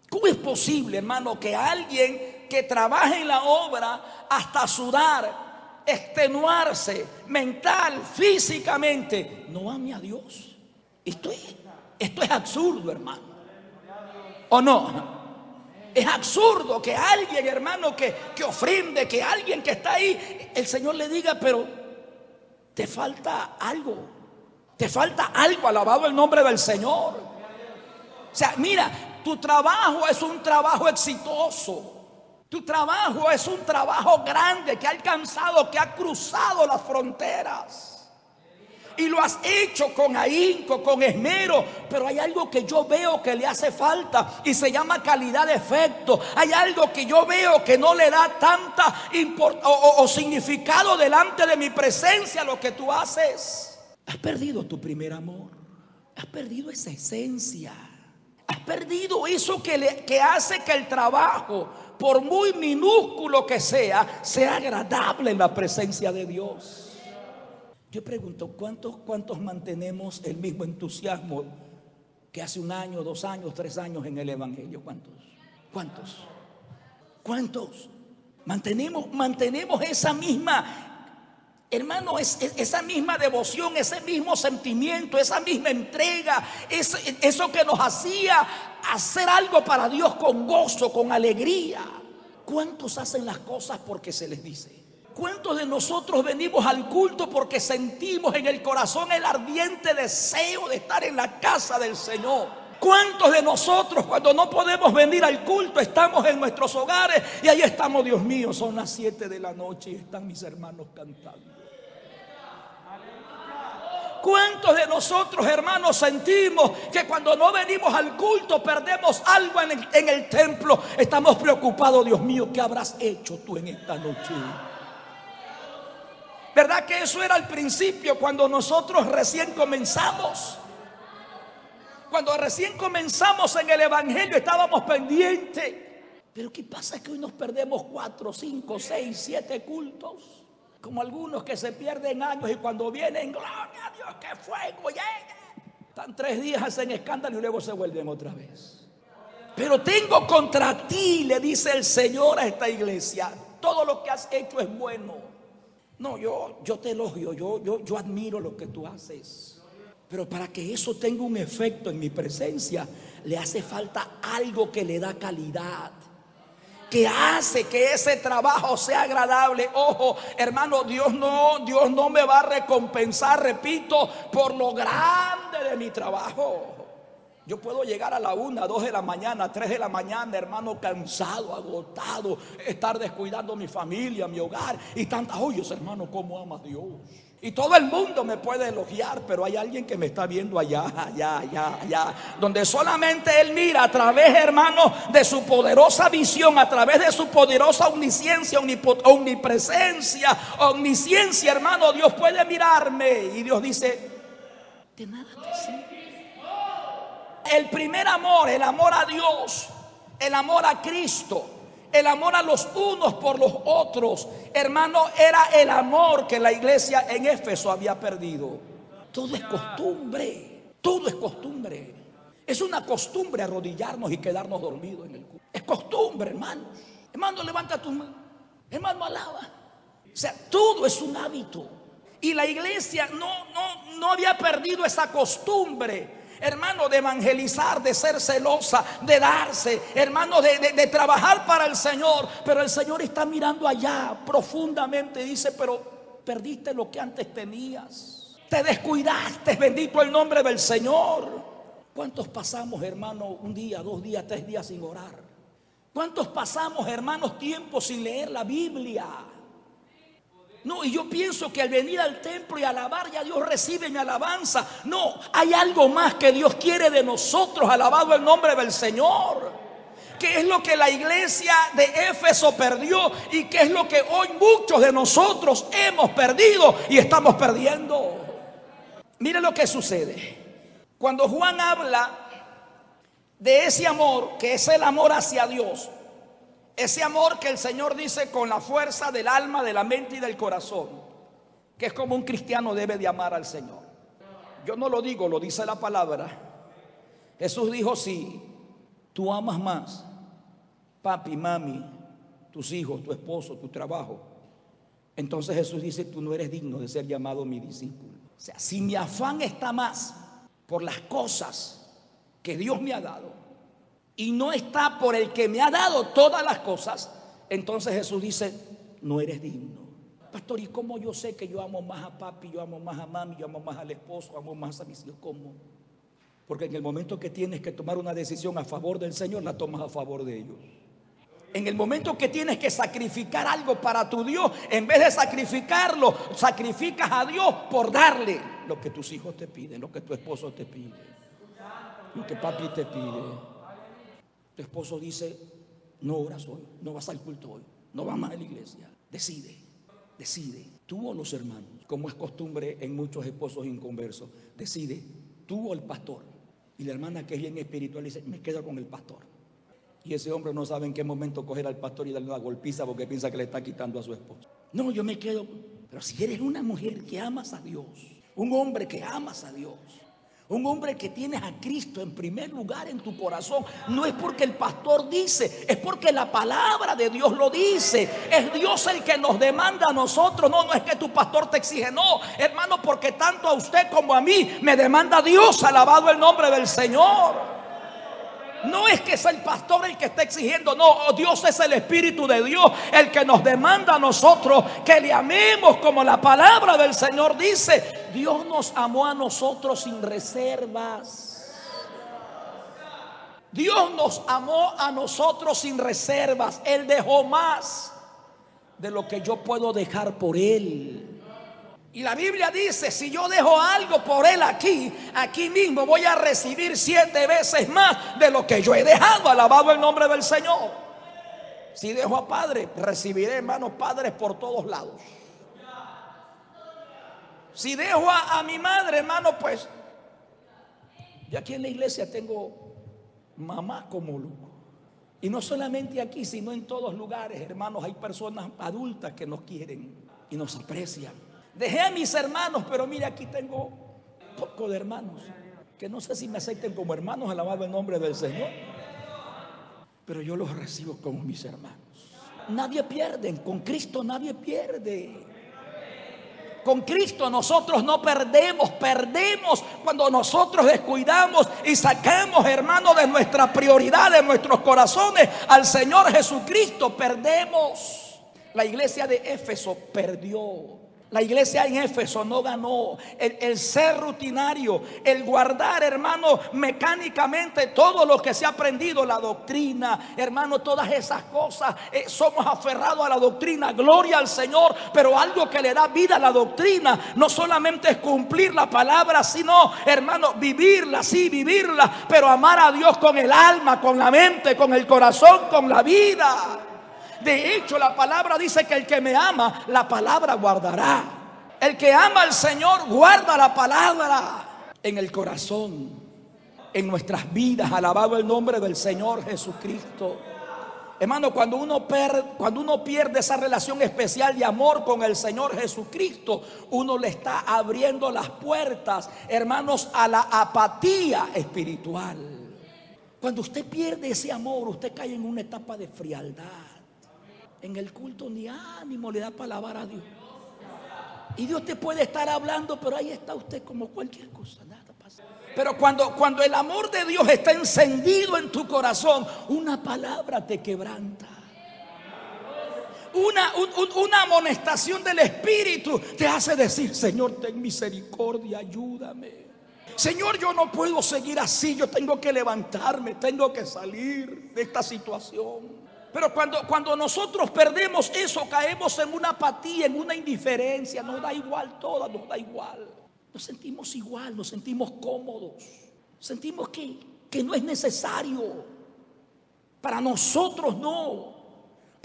¿Cómo es posible, hermano, que alguien que trabaje en la obra hasta sudar, extenuarse mental, físicamente, no ame a Dios? Esto es, esto es absurdo, hermano. ¿O no? Es absurdo que alguien, hermano, que, que ofrende, que alguien que está ahí, el Señor le diga, pero te falta algo. Te falta algo, alabado el nombre del Señor. O sea, mira, tu trabajo es un trabajo exitoso. Tu trabajo es un trabajo grande que ha alcanzado, que ha cruzado las fronteras y lo has hecho con ahínco, con esmero, pero hay algo que yo veo que le hace falta y se llama calidad de efecto. Hay algo que yo veo que no le da tanta o, o significado delante de mi presencia lo que tú haces. Has perdido tu primer amor, has perdido esa esencia, has perdido eso que, le, que hace que el trabajo, por muy minúsculo que sea, sea agradable en la presencia de Dios. Yo pregunto, ¿cuántos, ¿cuántos mantenemos el mismo entusiasmo que hace un año, dos años, tres años en el Evangelio? ¿Cuántos? ¿Cuántos? ¿Cuántos? Mantenemos, mantenemos esa misma, hermano, esa misma devoción, ese mismo sentimiento, esa misma entrega, eso que nos hacía hacer algo para Dios con gozo, con alegría. ¿Cuántos hacen las cosas porque se les dice? ¿Cuántos de nosotros venimos al culto porque sentimos en el corazón el ardiente deseo de estar en la casa del Señor? ¿Cuántos de nosotros cuando no podemos venir al culto estamos en nuestros hogares y ahí estamos, Dios mío, son las 7 de la noche y están mis hermanos cantando? ¿Cuántos de nosotros, hermanos, sentimos que cuando no venimos al culto perdemos algo en el, en el templo? Estamos preocupados, Dios mío, ¿qué habrás hecho tú en esta noche? ¿Verdad que eso era al principio cuando nosotros recién comenzamos? Cuando recién comenzamos en el Evangelio estábamos pendientes. Pero ¿qué pasa? Que hoy nos perdemos cuatro, cinco, seis, siete cultos. Como algunos que se pierden años y cuando vienen, gloria a Dios, que fuego llegue. Están tres días en escándalo y luego se vuelven otra vez. Pero tengo contra ti, le dice el Señor a esta iglesia, todo lo que has hecho es bueno. No, yo, yo te elogio, yo, yo, yo admiro lo que tú haces. Pero para que eso tenga un efecto en mi presencia, le hace falta algo que le da calidad. Que hace que ese trabajo sea agradable. Ojo, hermano, Dios no, Dios no me va a recompensar, repito, por lo grande de mi trabajo. Yo puedo llegar a la una, dos de la mañana, tres de la mañana, hermano, cansado, agotado, estar descuidando mi familia, mi hogar y tantas joyas, hermano, cómo ama Dios. Y todo el mundo me puede elogiar, pero hay alguien que me está viendo allá, allá, allá, allá, donde solamente Él mira a través, hermano, de su poderosa visión, a través de su poderosa omnisciencia, omnipresencia, omnisciencia, hermano, Dios puede mirarme. Y Dios dice, de nada te sirve el primer amor, el amor a Dios, el amor a Cristo, el amor a los unos por los otros. Hermano, era el amor que la iglesia en Éfeso había perdido. Todo es costumbre, todo es costumbre. Es una costumbre arrodillarnos y quedarnos dormidos en el culto. Es costumbre, hermanos. Hermano, levanta tu mano. Hermano, alaba. O sea, todo es un hábito. Y la iglesia no, no, no había perdido esa costumbre hermano, de evangelizar, de ser celosa, de darse, hermano, de, trabajar para el Señor. Pero el Señor está mirando allá profundamente dice, pero perdiste lo que antes tenías. Te descuidaste, bendito el nombre del Señor. ¿Cuántos pasamos, hermano, un día, dos días, tres días sin orar? ¿Cuántos pasamos, hermanos, tiempo sin leer la Biblia? No, y yo pienso que al venir al templo y alabar ya Dios recibe mi alabanza. No, hay algo más que Dios quiere de nosotros, alabado el nombre del Señor. ¿Qué es lo que la iglesia de Éfeso perdió y qué es lo que hoy muchos de nosotros hemos perdido y estamos perdiendo? Mire lo que sucede. Cuando Juan habla de ese amor, que es el amor hacia Dios, ese amor que el Señor dice con la fuerza del alma, de la mente y del corazón, que es como un cristiano debe de amar al Señor. Yo no lo digo, lo dice la palabra. Jesús dijo, si tú amas más, papi, mami, tus hijos, tu esposo, tu trabajo, entonces Jesús dice, tú no eres digno de ser llamado mi discípulo. O sea, si mi afán está más por las cosas que Dios me ha dado, y no está por el que me ha dado todas las cosas, entonces Jesús dice, no eres digno. Pastor, ¿y cómo yo sé que yo amo más a papi, yo amo más a mami, yo amo más al esposo, amo más a mis hijos? ¿Cómo? Porque en el momento que tienes que tomar una decisión a favor del Señor, la tomas a favor de ellos. En el momento que tienes que sacrificar algo para tu Dios, en vez de sacrificarlo, sacrificas a Dios por darle lo que tus hijos te piden, lo que tu esposo te pide, lo que papi te pide. Tu esposo dice, no oras hoy, no vas al culto hoy, no vas más a la iglesia. Decide, decide, tú o los hermanos, como es costumbre en muchos esposos inconversos, decide, tú o el pastor. Y la hermana que es bien espiritual dice, me quedo con el pastor. Y ese hombre no sabe en qué momento coger al pastor y darle una golpiza porque piensa que le está quitando a su esposo. No, yo me quedo. Pero si eres una mujer que amas a Dios, un hombre que amas a Dios, un hombre que tienes a Cristo en primer lugar en tu corazón. No es porque el pastor dice, es porque la palabra de Dios lo dice. Es Dios el que nos demanda a nosotros. No, no es que tu pastor te exige. No, hermano, porque tanto a usted como a mí me demanda Dios. Alabado el nombre del Señor. No es que es el pastor el que está exigiendo, no, oh, Dios es el Espíritu de Dios el que nos demanda a nosotros que le amemos como la palabra del Señor dice. Dios nos amó a nosotros sin reservas. Dios nos amó a nosotros sin reservas. Él dejó más de lo que yo puedo dejar por Él. Y la Biblia dice, si yo dejo algo por él aquí, aquí mismo voy a recibir siete veces más de lo que yo he dejado. Alabado el nombre del Señor. Si dejo a padre, recibiré hermanos padres por todos lados. Si dejo a, mi madre, hermano, pues yo aquí en la iglesia tengo mamá como loco. Y no solamente aquí, sino en todos lugares, hermanos, hay personas adultas que nos quieren y nos aprecian. Dejé a mis hermanos, pero mire, aquí tengo poco de hermanos. Que no sé si me acepten como hermanos, alabado el nombre del Señor. Pero yo los recibo como mis hermanos. Nadie pierde, con Cristo nadie pierde. Con Cristo nosotros no perdemos, perdemos cuando nosotros descuidamos y sacamos, hermanos, de nuestra prioridad, de nuestros corazones al Señor Jesucristo. Perdemos. La iglesia de Éfeso perdió. La iglesia en Éfeso no ganó el, ser rutinario, el guardar, hermano, mecánicamente todo lo que se ha aprendido, la doctrina, hermano, todas esas cosas. Eh, somos aferrados a la doctrina, gloria al Señor, pero algo que le da vida a la doctrina no solamente es cumplir la palabra, sino, hermano, vivirla, sí, vivirla, pero amar a Dios con el alma, con la mente, con el corazón, con la vida. De hecho, la palabra dice que el que me ama, la palabra guardará. El que ama al Señor guarda la palabra en el corazón, en nuestras vidas. Alabado el nombre del Señor Jesucristo. Hermano, cuando uno, cuando uno pierde esa relación especial de amor con el Señor Jesucristo, uno le está abriendo las puertas, hermanos, a la apatía espiritual. Cuando usted pierde ese amor, usted cae en una etapa de frialdad. En el culto ni ánimo le da para alabar a Dios. Y Dios te puede estar hablando, pero ahí está usted como cualquier cosa, nada pasa. Pero cuando, cuando el amor de Dios está encendido en tu corazón, una palabra te quebranta. Una, una amonestación del Espíritu te hace decir, Señor, ten misericordia, ayúdame. Señor, yo no puedo seguir así, yo tengo que levantarme, tengo que salir de esta situación. Pero cuando, cuando nosotros perdemos eso, caemos en una apatía, en una indiferencia, nos da igual todo, nos da igual. Nos sentimos igual, nos sentimos cómodos, sentimos que, que no es necesario. Para nosotros no.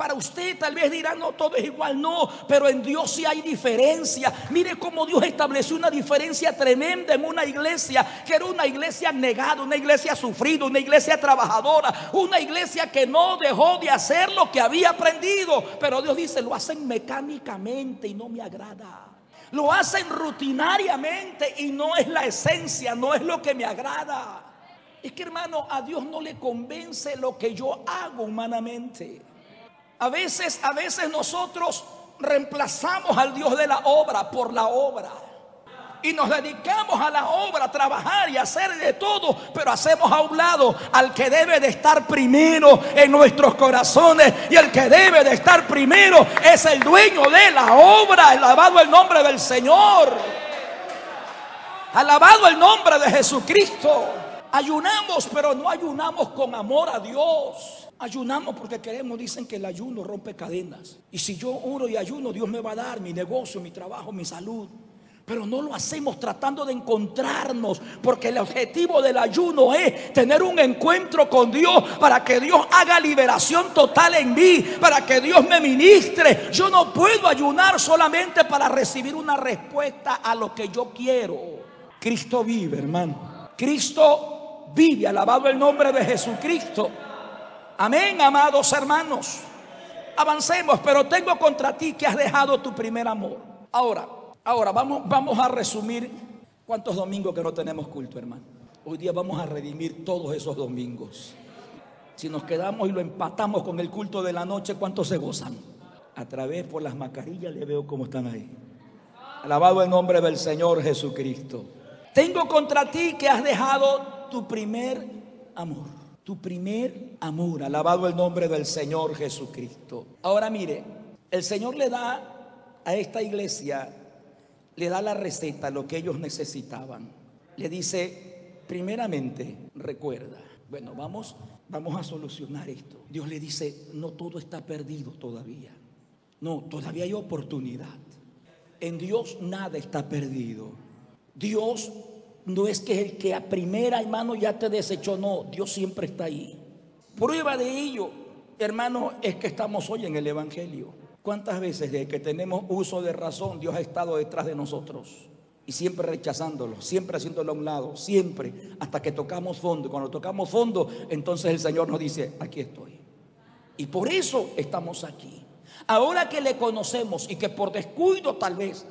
Para usted tal vez dirá, no, todo es igual, no, pero en Dios sí hay diferencia. Mire cómo Dios estableció una diferencia tremenda en una iglesia, que era una iglesia negada, una iglesia sufrida, una iglesia trabajadora, una iglesia que no dejó de hacer lo que había aprendido. Pero Dios dice, lo hacen mecánicamente y no me agrada. Lo hacen rutinariamente y no es la esencia, no es lo que me agrada. Es que hermano, a Dios no le convence lo que yo hago humanamente. A veces, a veces nosotros reemplazamos al Dios de la obra por la obra. Y nos dedicamos a la obra, a trabajar y a hacer de todo, pero hacemos a un lado al que debe de estar primero en nuestros corazones. Y el que debe de estar primero es el dueño de la obra. Alabado el nombre del Señor. Alabado el nombre de Jesucristo. Ayunamos, pero no ayunamos con amor a Dios. Ayunamos porque queremos, dicen que el ayuno rompe cadenas. Y si yo oro y ayuno, Dios me va a dar mi negocio, mi trabajo, mi salud. Pero no lo hacemos tratando de encontrarnos, porque el objetivo del ayuno es tener un encuentro con Dios para que Dios haga liberación total en mí, para que Dios me ministre. Yo no puedo ayunar solamente para recibir una respuesta a lo que yo quiero. Cristo vive, hermano. Cristo vive, alabado el nombre de Jesucristo. Amén, amados hermanos. Avancemos, pero tengo contra ti que has dejado tu primer amor. Ahora, ahora vamos, vamos a resumir cuántos domingos que no tenemos culto, hermano. Hoy día vamos a redimir todos esos domingos. Si nos quedamos y lo empatamos con el culto de la noche, ¿cuántos se gozan? A través por las mascarillas le veo cómo están ahí. Alabado el nombre del Señor Jesucristo. Tengo contra ti que has dejado tu primer amor tu primer amor. Alabado el nombre del Señor Jesucristo. Ahora mire, el Señor le da a esta iglesia, le da la receta, lo que ellos necesitaban. Le dice, primeramente, recuerda, bueno, vamos, vamos a solucionar esto. Dios le dice, no todo está perdido todavía. No, todavía hay oportunidad. En Dios nada está perdido. Dios no es que el que a primera, hermano, ya te desechó, no, Dios siempre está ahí. Prueba de ello, hermano, es que estamos hoy en el Evangelio. ¿Cuántas veces desde que tenemos uso de razón Dios ha estado detrás de nosotros? Y siempre rechazándolo, siempre haciéndolo a un lado, siempre, hasta que tocamos fondo. Cuando tocamos fondo, entonces el Señor nos dice, aquí estoy. Y por eso estamos aquí. Ahora que le conocemos y que por descuido tal vez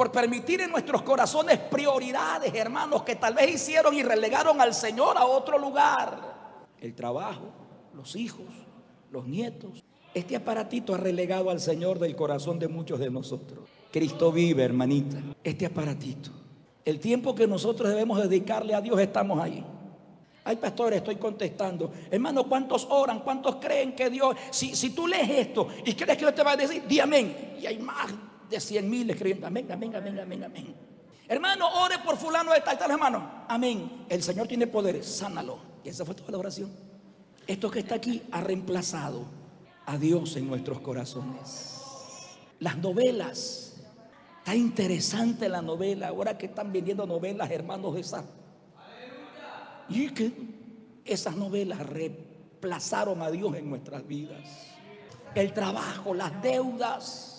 por permitir en nuestros corazones prioridades, hermanos, que tal vez hicieron y relegaron al Señor a otro lugar. El trabajo, los hijos, los nietos. Este aparatito ha relegado al Señor del corazón de muchos de nosotros. Cristo vive, hermanita. Este aparatito. El tiempo que nosotros debemos dedicarle a Dios estamos ahí. Ay, pastor, estoy contestando. Hermano, ¿cuántos oran? ¿Cuántos creen que Dios? Si, si tú lees esto y crees que Dios te va a decir, di amén. Y hay más de cien mil escribiendo, amén, amén, amén, amén, amén. Hermano, ore por fulano de tal, tal hermano. Amén. El Señor tiene poderes, sánalo. Y esa fue toda la oración. Esto que está aquí ha reemplazado a Dios en nuestros corazones. Las novelas. Está interesante la novela. Ahora que están vendiendo novelas, hermanos, esas. Y que esas novelas reemplazaron a Dios en nuestras vidas. El trabajo, las deudas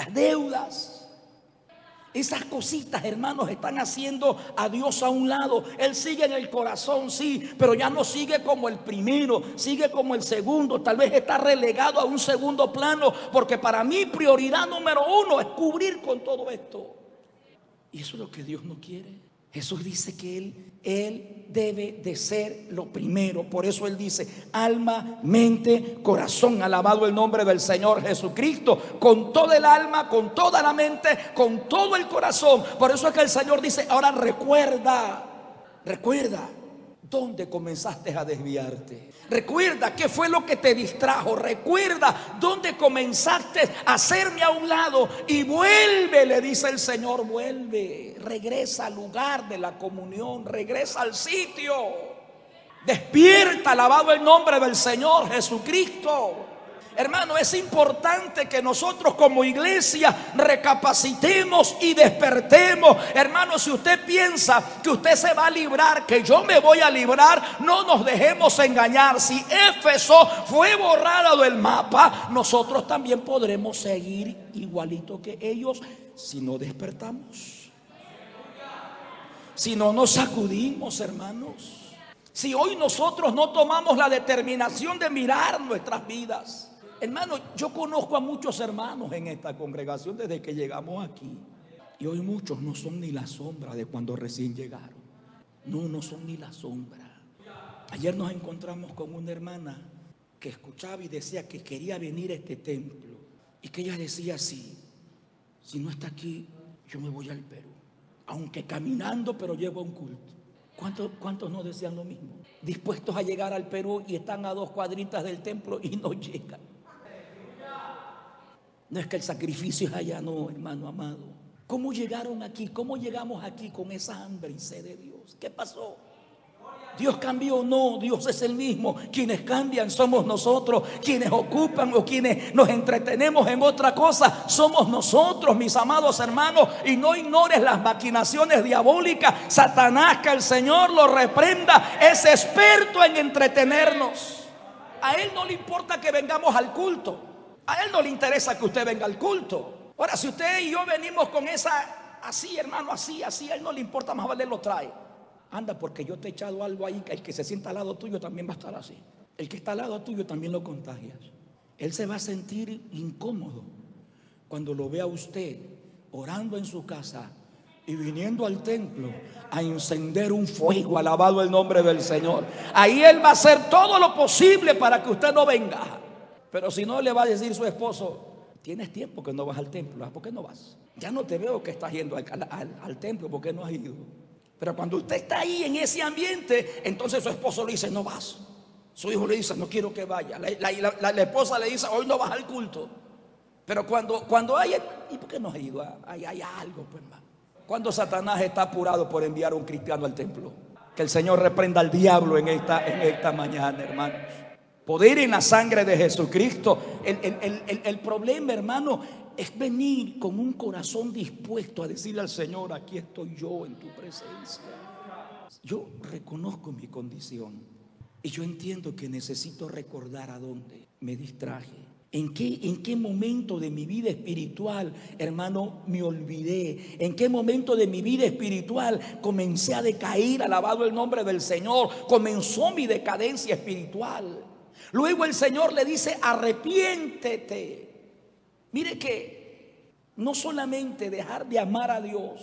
las deudas. Esas cositas, hermanos, están haciendo a Dios a un lado. Él sigue en el corazón, sí, pero ya no sigue como el primero, sigue como el segundo. Tal vez está relegado a un segundo plano, porque para mí prioridad número uno es cubrir con todo esto. Y eso es lo que Dios no quiere. Jesús dice que Él, Él debe de ser lo primero. Por eso Él dice, alma, mente, corazón. Alabado el nombre del Señor Jesucristo. Con todo el alma, con toda la mente, con todo el corazón. Por eso es que el Señor dice, ahora recuerda, recuerda ¿Dónde comenzaste a desviarte? Recuerda qué fue lo que te distrajo. Recuerda dónde comenzaste a hacerme a un lado. Y vuelve, le dice el Señor, vuelve. Regresa al lugar de la comunión. Regresa al sitio. Despierta, alabado el nombre del Señor Jesucristo. Hermano, es importante que nosotros como iglesia recapacitemos y despertemos. Hermano, si usted piensa que usted se va a librar, que yo me voy a librar, no nos dejemos engañar. Si Éfeso fue borrado del mapa, nosotros también podremos seguir igualito que ellos si no despertamos. Si no nos sacudimos, hermanos. Si hoy nosotros no tomamos la determinación de mirar nuestras vidas Hermano, yo conozco a muchos hermanos en esta congregación desde que llegamos aquí. Y hoy muchos no son ni la sombra de cuando recién llegaron. No, no son ni la sombra. Ayer nos encontramos con una hermana que escuchaba y decía que quería venir a este templo. Y que ella decía así, si no está aquí, yo me voy al Perú. Aunque caminando, pero llevo un culto. ¿Cuántos, ¿Cuántos no decían lo mismo? Dispuestos a llegar al Perú y están a dos cuadritas del templo y no llegan. No es que el sacrificio es allá, no, hermano amado. ¿Cómo llegaron aquí? ¿Cómo llegamos aquí con esa hambre y sed de Dios? ¿Qué pasó? Dios cambió, no, Dios es el mismo. Quienes cambian somos nosotros, quienes ocupan o quienes nos entretenemos en otra cosa somos nosotros, mis amados hermanos. Y no ignores las maquinaciones diabólicas. Satanás, que el Señor lo reprenda, es experto en entretenernos. A Él no le importa que vengamos al culto. A él no le interesa que usted venga al culto. Ahora, si usted y yo venimos con esa, así hermano, así, así, a él no le importa, más vale lo trae. Anda, porque yo te he echado algo ahí, que el que se sienta al lado tuyo también va a estar así. El que está al lado tuyo también lo contagias. Él se va a sentir incómodo cuando lo vea usted orando en su casa y viniendo al templo a encender un fuego, alabado el nombre del Señor. Ahí Él va a hacer todo lo posible para que usted no venga. Pero si no le va a decir su esposo, tienes tiempo que no vas al templo, ¿por qué no vas? Ya no te veo que estás yendo al, templo, ¿por qué no has ido? Pero cuando usted está ahí en ese ambiente, entonces su esposo le dice, no vas. Su hijo le dice, no quiero que vaya. La, esposa le dice, hoy no vas al culto. Pero cuando, cuando hay, ¿y por qué no has ido? Hay, hay algo, pues, Cuando Satanás está apurado por enviar a un cristiano al templo. Que el Señor reprenda al diablo en esta, en esta mañana, hermanos. Poder en la sangre de Jesucristo. El, problema, hermano, es venir con un corazón dispuesto a decirle al Señor, aquí estoy yo en tu presencia. Yo reconozco mi condición y yo entiendo que necesito recordar a dónde me distraje. ¿En qué, ¿En qué momento de mi vida espiritual, hermano, me olvidé? ¿En qué momento de mi vida espiritual comencé a decaer, alabado el nombre del Señor? Comenzó mi decadencia espiritual. Luego el Señor le dice, arrepiéntete. Mire que no solamente dejar de amar a Dios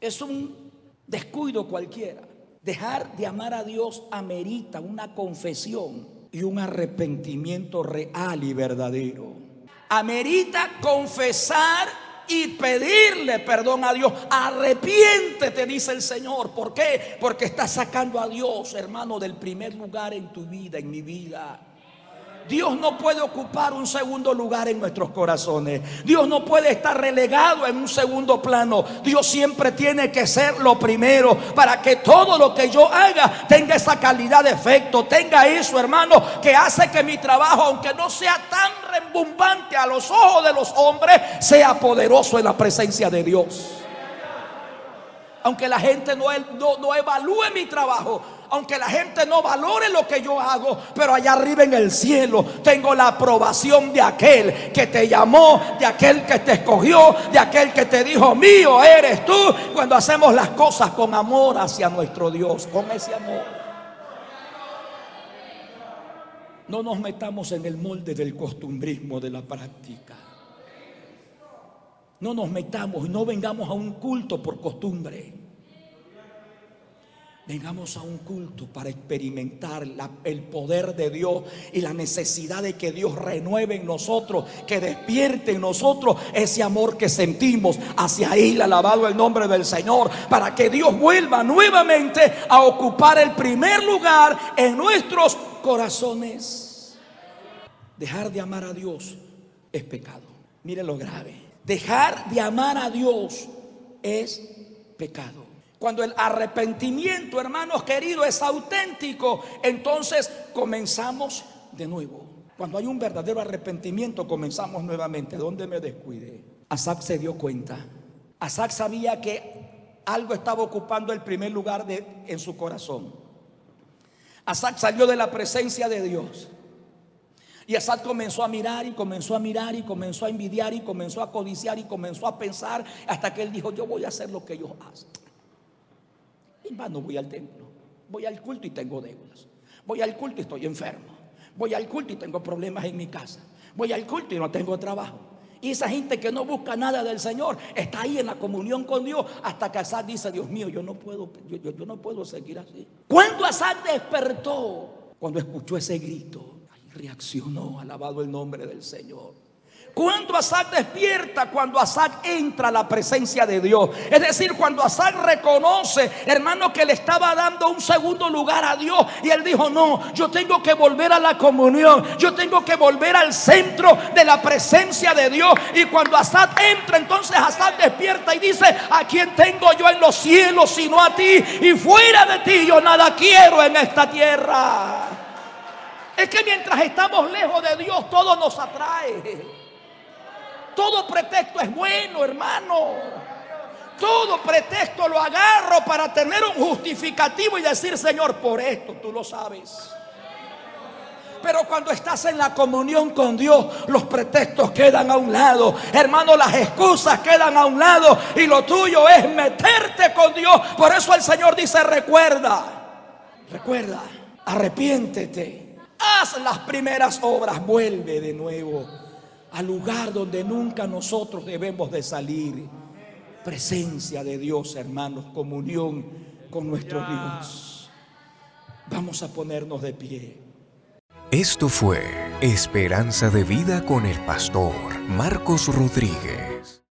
es un descuido cualquiera. Dejar de amar a Dios amerita una confesión y un arrepentimiento real y verdadero. Amerita confesar y pedirle perdón a Dios. Arrepiéntete, dice el Señor. ¿Por qué? Porque estás sacando a Dios, hermano, del primer lugar en tu vida, en mi vida. Dios no puede ocupar un segundo lugar en nuestros corazones. Dios no puede estar relegado en un segundo plano. Dios siempre tiene que ser lo primero para que todo lo que yo haga tenga esa calidad de efecto, tenga eso, hermano, que hace que mi trabajo, aunque no sea tan rembumbante a los ojos de los hombres, sea poderoso en la presencia de Dios. aunque la gente no, no, evalúe mi trabajo, aunque la gente no valore lo que yo hago, pero allá arriba en el cielo tengo la aprobación de aquel que te llamó, de aquel que te escogió, de aquel que te dijo, mío eres tú, cuando hacemos las cosas con amor hacia nuestro Dios, con ese amor. No nos metamos en el molde del costumbrismo de la práctica. No nos metamos y no vengamos a un culto por costumbre. Vengamos a un culto para experimentar el poder de Dios y la necesidad de que Dios renueve en nosotros, que despierte en nosotros ese amor que sentimos hacia Él, alabado el nombre del Señor, para que Dios vuelva nuevamente a ocupar el primer lugar en nuestros corazones. Dejar de amar a Dios es pecado. Mire lo grave. Dejar de amar a Dios es pecado. Cuando el arrepentimiento, hermanos queridos, es auténtico, entonces comenzamos de nuevo. Cuando hay un verdadero arrepentimiento, comenzamos nuevamente. ¿Dónde me descuide? Asaf se dio cuenta. Asaf sabía que algo estaba ocupando el primer lugar en su corazón. Asaf salió de la presencia de Dios. Y Asad comenzó a mirar y comenzó a mirar y comenzó a envidiar y comenzó a codiciar y comenzó a pensar hasta que él dijo, yo voy a hacer lo que ellos hacen. Y no voy al templo, voy al culto y tengo deudas. Voy al culto y estoy enfermo. Voy al culto y tengo problemas en mi casa. Voy al culto y no tengo trabajo. Y esa gente que no busca nada del Señor está ahí en la comunión con Dios hasta que Asad dice, Dios mío, yo no puedo, yo no puedo seguir así. Cuando Asad despertó, cuando escuchó ese grito, reaccionó, alabado el nombre del Señor. Cuando Asad despierta, cuando Asad entra a la presencia de Dios. Es decir, cuando Asad reconoce, hermano, que le estaba dando un segundo lugar a Dios. Y él dijo, no, yo tengo que volver a la comunión. Yo tengo que volver al centro de la presencia de Dios. Y cuando Asad entra, entonces Asad despierta y dice, ¿a quién tengo yo en los cielos sino a ti? Y fuera de ti yo nada quiero en esta tierra. Es que mientras estamos lejos de Dios, todo nos atrae. Todo pretexto es bueno, hermano. Todo pretexto lo agarro para tener un justificativo y decir, Señor, por esto tú lo sabes. Pero cuando estás en la comunión con Dios, los pretextos quedan a un lado. Hermano, las excusas quedan a un lado. Y lo tuyo es meterte con Dios. Por eso el Señor dice, recuerda, recuerda, arrepiéntete haz las primeras obras, vuelve de nuevo al lugar donde nunca nosotros debemos de salir. Presencia de Dios, hermanos, comunión con nuestro Dios. Vamos a ponernos de pie. Esto fue Esperanza de Vida con el pastor Marcos Rodríguez.